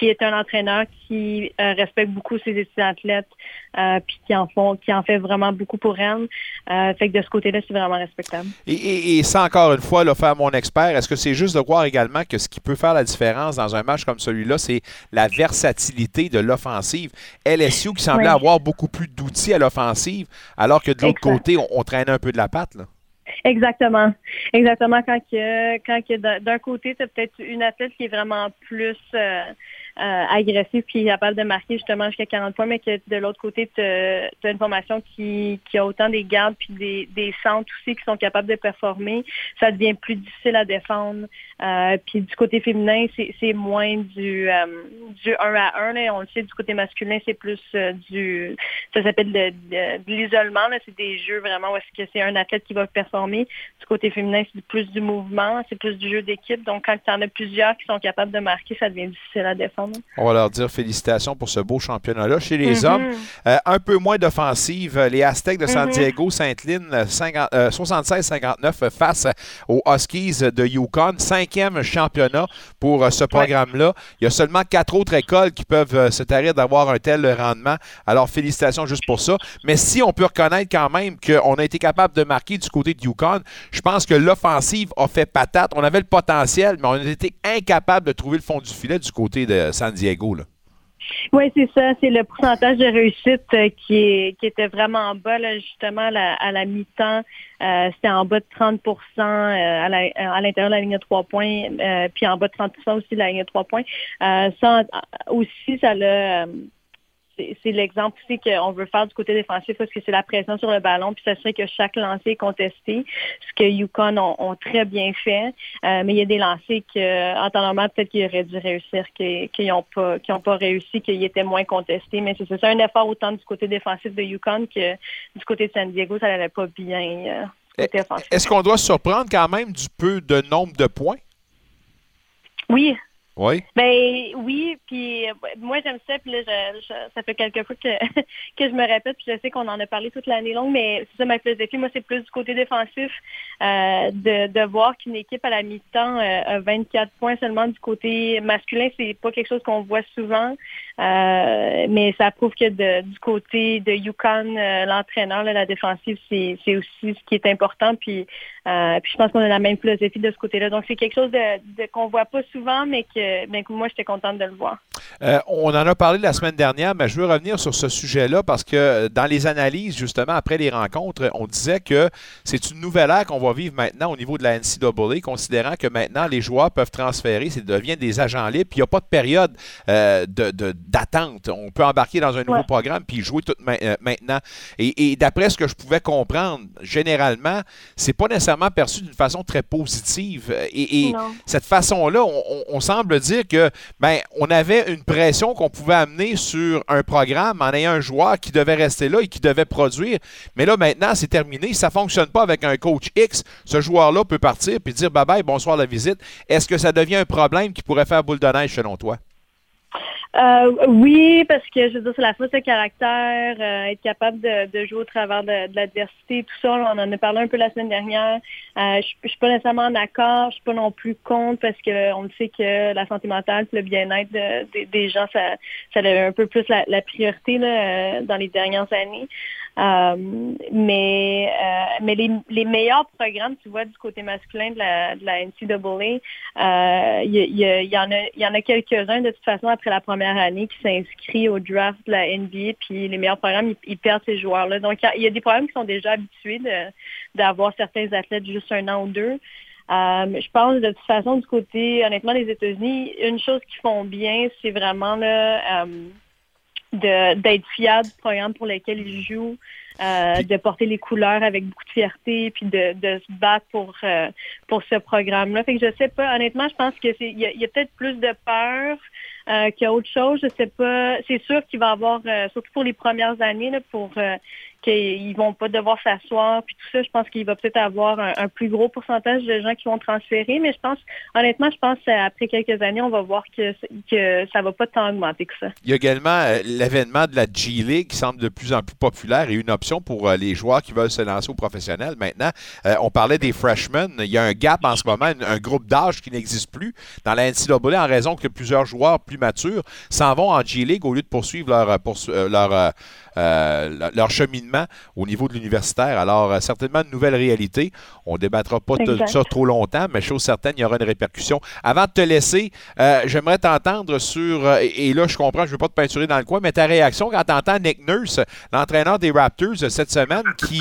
qui est un entraîneur qui euh, respecte beaucoup ses athlètes, euh, puis qui en font, qui en fait vraiment beaucoup pour elles. Euh, fait que de ce côté-là, c'est vraiment respectable. Et, et, et sans encore une fois là, faire mon expert, est-ce que c'est juste de voir également que ce qui peut faire la différence dans un match comme celui-là, c'est la versatilité de l'offensive? LSU qui semblait Oui. avoir beaucoup plus d'outils à l'offensive, alors que de l'autre côté, on, on traînait un peu de la patte. Là. Exactement. Exactement. Quand que, quand que d'un côté, tu as peut-être une athlète qui est vraiment plus euh, agressif qui est capable de marquer justement jusqu'à 40 points, mais que de l'autre côté, tu as une formation qui, qui a autant des gardes puis des, des centres aussi qui sont capables de performer, ça devient plus difficile à défendre. Euh, puis du côté féminin, c'est moins du, euh, du 1 à 1. Là. On le sait, du côté masculin, c'est plus euh, du... Ça s'appelle de, de, l'isolement. C'est des jeux vraiment où est-ce que c'est un athlète qui va performer. Du côté féminin, c'est plus du mouvement, c'est plus du jeu d'équipe. Donc quand tu en as plusieurs qui sont capables de marquer, ça devient difficile à défendre. On va leur dire félicitations pour ce beau championnat-là. Chez les mm-hmm. hommes, un peu moins d'offensive. Les Aztecs de San mm-hmm. Diego, Sainte-Lynn, 76-59 face aux Huskies de Yukon. Cinquième championnat pour euh, ce programme-là. Il y a seulement quatre autres écoles qui peuvent euh, se tarir d'avoir un tel rendement. Alors, félicitations juste pour ça. Mais si on peut reconnaître quand même qu'on a été capable de marquer du côté de Yukon, je pense que l'offensive a fait patate. On avait le potentiel, mais on a été incapable de trouver le fond du filet du côté de San Diego. Là. Oui, c'est ça. C'est le pourcentage de réussite euh, qui, était vraiment bas, justement, à la, mi-temps. Euh, c'était en bas de 30% euh, à l'intérieur de la ligne de trois points, puis en bas de 30% aussi de la ligne de trois points. ça aussi, ça l'a c'est l'exemple aussi qu'on veut faire du côté défensif parce que c'est la pression sur le ballon, puis ça serait que chaque lancer est contesté, ce que Yukon ont, très bien fait. Euh, mais il y a des lancers que, en temps normal, peut-être qu'ils auraient dû réussir, qu'ils n'ont pas, pas réussi, qu'ils étaient moins contestés. Mais c'est ça, un effort autant du côté défensif de Yukon que du côté de San Diego, ça n'allait pas bien. Euh, est-ce qu'on doit se surprendre quand même du peu de nombre de points? Oui, oui. Ben oui, puis euh, moi j'aime ça, puis là ça fait quelques fois que, que je me répète, puis je sais qu'on en a parlé toute l'année longue, mais c'est ça ma philosophie. Moi c'est plus du côté défensif euh, de, de voir qu'une équipe à la mi-temps euh, a 24 points seulement du côté masculin, c'est pas quelque chose qu'on voit souvent, mais ça prouve que du côté de Yukon, l'entraîneur, la défensive, c'est aussi ce qui est important, puis puis je pense qu'on a la même philosophie de ce côté-là. Donc c'est quelque chose de, de qu'on voit pas souvent, mais que ben, moi, j'étais contente de le voir. Euh, on en a parlé la semaine dernière, mais je veux revenir sur ce sujet-là parce que euh, dans les analyses, justement, après les rencontres, on disait que c'est une nouvelle ère qu'on va vivre maintenant au niveau de la NCAA, considérant que maintenant, les joueurs peuvent transférer, ça devient des agents libres, puis il n'y a pas de période euh, d'attente. on peut embarquer dans un nouveau programme puis jouer tout maintenant. Et, d'après ce que je pouvais comprendre, généralement, c'est pas nécessairement perçu d'une façon très positive. Et, cette façon-là, on, on semble dire que ben on avait une pression qu'on pouvait amener sur un programme en ayant un joueur qui devait rester là et qui devait produire. Mais là, maintenant, c'est terminé. Ça ne fonctionne pas avec un coach X. Ce joueur-là peut partir puis dire bye bye, bonsoir la visite. Est-ce que ça devient un problème qui pourrait faire boule de neige selon toi? Euh, oui, parce que je veux dire, c'est la force de caractère, euh, être capable de, jouer au travers de, l'adversité, tout ça. On en a parlé un peu la semaine dernière. Euh, je, ne suis pas nécessairement en accord, je suis pas non plus contre parce que on sait que la santé mentale, le bien-être des gens, ça, ça a un peu plus la, la priorité là, dans les dernières années. Euh, mais euh, mais les, les, meilleurs programmes, tu vois, du côté masculin de la, de la NCAA, euh, il y, y, en a, y en a quelques-uns de toute façon après la première année qui s'inscrit au draft de la NBA, puis les meilleurs programmes, ils, perdent ces joueurs-là. Donc, il y, a des programmes qui sont déjà habitués d'avoir certains athlètes juste un an ou deux. Euh, je pense de toute façon du côté, honnêtement, des États-Unis, une chose qu'ils font bien, c'est vraiment là, euh, d'être fiable du programme pour lequel ils jouent, euh, de porter les couleurs avec beaucoup de fierté, puis de, de se battre pour euh, pour ce programme-là. Fait que je sais pas, honnêtement, je pense que c'est il y a, peut-être plus de peur euh, qu'il y a autre chose. Je sais pas. C'est sûr qu'il va y avoir, euh, surtout pour les premières années, là, pour qu'ils vont pas devoir s'asseoir, puis tout ça, je pense qu'il va peut-être avoir un, plus gros pourcentage de gens qui vont transférer, mais je pense, honnêtement, je pense qu'après quelques années, on va voir que, que ça va pas tant augmenter que ça. Il y a également euh, l'événement de la G-League qui semble de plus en plus populaire et une option pour euh, les joueurs qui veulent se lancer au professionnel. Maintenant, euh, on parlait des freshmen. Il y a un gap en ce moment, un, groupe d'âge qui n'existe plus dans la NCAA en raison que plusieurs joueurs plus matures s'en vont en G-League au lieu de poursuivre leur, leur euh, leur cheminement au niveau de l'universitaire. Alors, euh, certainement une nouvelle réalité. On ne débattra pas de ça trop longtemps, mais chose certaine, il y aura une répercussion. Avant de te laisser, euh, j'aimerais t'entendre sur, et, là, je comprends, je ne veux pas te peinturer dans le coin, mais ta réaction quand tu entends Nick Nurse, l'entraîneur des Raptors cette semaine, qui,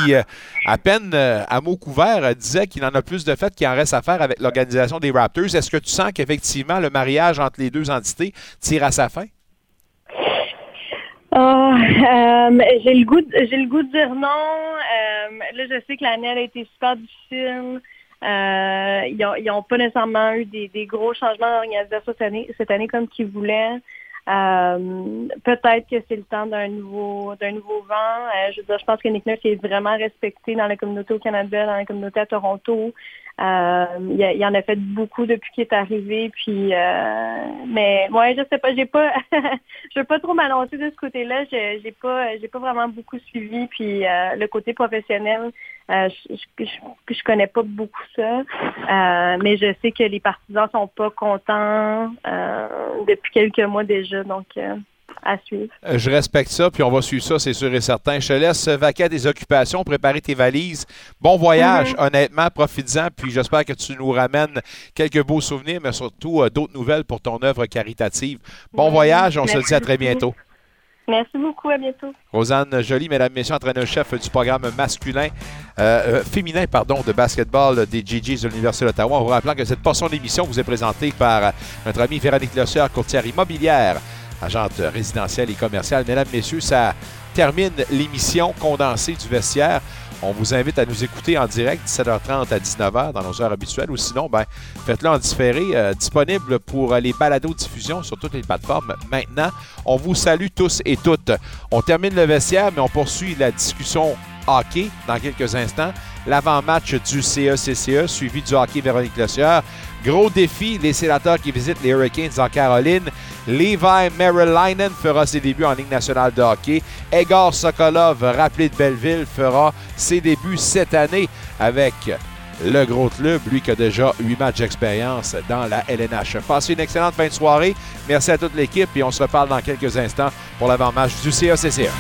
à peine à mots couverts, disait qu'il en a plus de fait qu'il en reste à faire avec l'organisation des Raptors. Est-ce que tu sens qu'effectivement, le mariage entre les deux entités tire à sa fin? Oh, j'ai le goût, j'ai le goût de dire non. là, je sais que l'année a été super difficile. ils n'ont pas nécessairement eu des, gros changements d'organisation cette année, cette année comme qu'ils voulaient. Euh, peut-être que c'est le temps d'un nouveau d'un nouveau vent. Euh, je veux dire, je pense que Nick Nurse est vraiment respecté dans la communauté au Canada, dans la communauté à Toronto. Euh, il, en a fait beaucoup depuis qu'il est arrivé. Puis, euh, mais ouais, je sais pas, j'ai pas, je veux pas trop m'annoncer de ce côté-là. J'ai, pas, j'ai pas vraiment beaucoup suivi. Puis euh, le côté professionnel, je, je, je, connais pas beaucoup ça. mais je sais que les partisans sont pas contents depuis quelques mois déjà. Donc à suivre. Euh, je respecte ça, puis on va suivre ça, c'est sûr et certain. Je te laisse vaquer à des occupations, préparer tes valises. Bon voyage, mm-hmm. honnêtement, profites-en, puis j'espère que tu nous ramènes quelques beaux souvenirs, mais surtout euh, d'autres nouvelles pour ton œuvre caritative. Bon voyage, on se dit à très bientôt. Merci beaucoup, à bientôt. Rosanne Jolie, mesdames, messieurs, entraîneur-chef du programme masculin, euh, féminin, pardon, de basketball des GGs de l'Université d'Ottawa. En vous rappelant que cette portion d'émission vous est présentée par notre ami Véronique Lossier, courtière immobilière agente résidentielle et commerciale. Mesdames, Messieurs, ça termine l'émission condensée du vestiaire. On vous invite à nous écouter en direct 17h30 à 19h dans nos heures habituelles ou sinon, ben, faites-le en différé, euh, disponible pour les balados diffusion sur toutes les plateformes. Maintenant, on vous salue tous et toutes. On termine le vestiaire, mais on poursuit la discussion hockey dans quelques instants. L'avant-match du CECCE, suivi du hockey Véronique Lossieur. Gros défi, les sénateurs qui visitent les Hurricanes en Caroline. Levi Merrillainen fera ses débuts en Ligue nationale de hockey. Egor Sokolov, rappelé de Belleville, fera ses débuts cette année avec le gros club, lui qui a déjà 8 matchs d'expérience dans la LNH. Passez une excellente fin de soirée. Merci à toute l'équipe et on se reparle dans quelques instants pour l'avant-match du CACCA.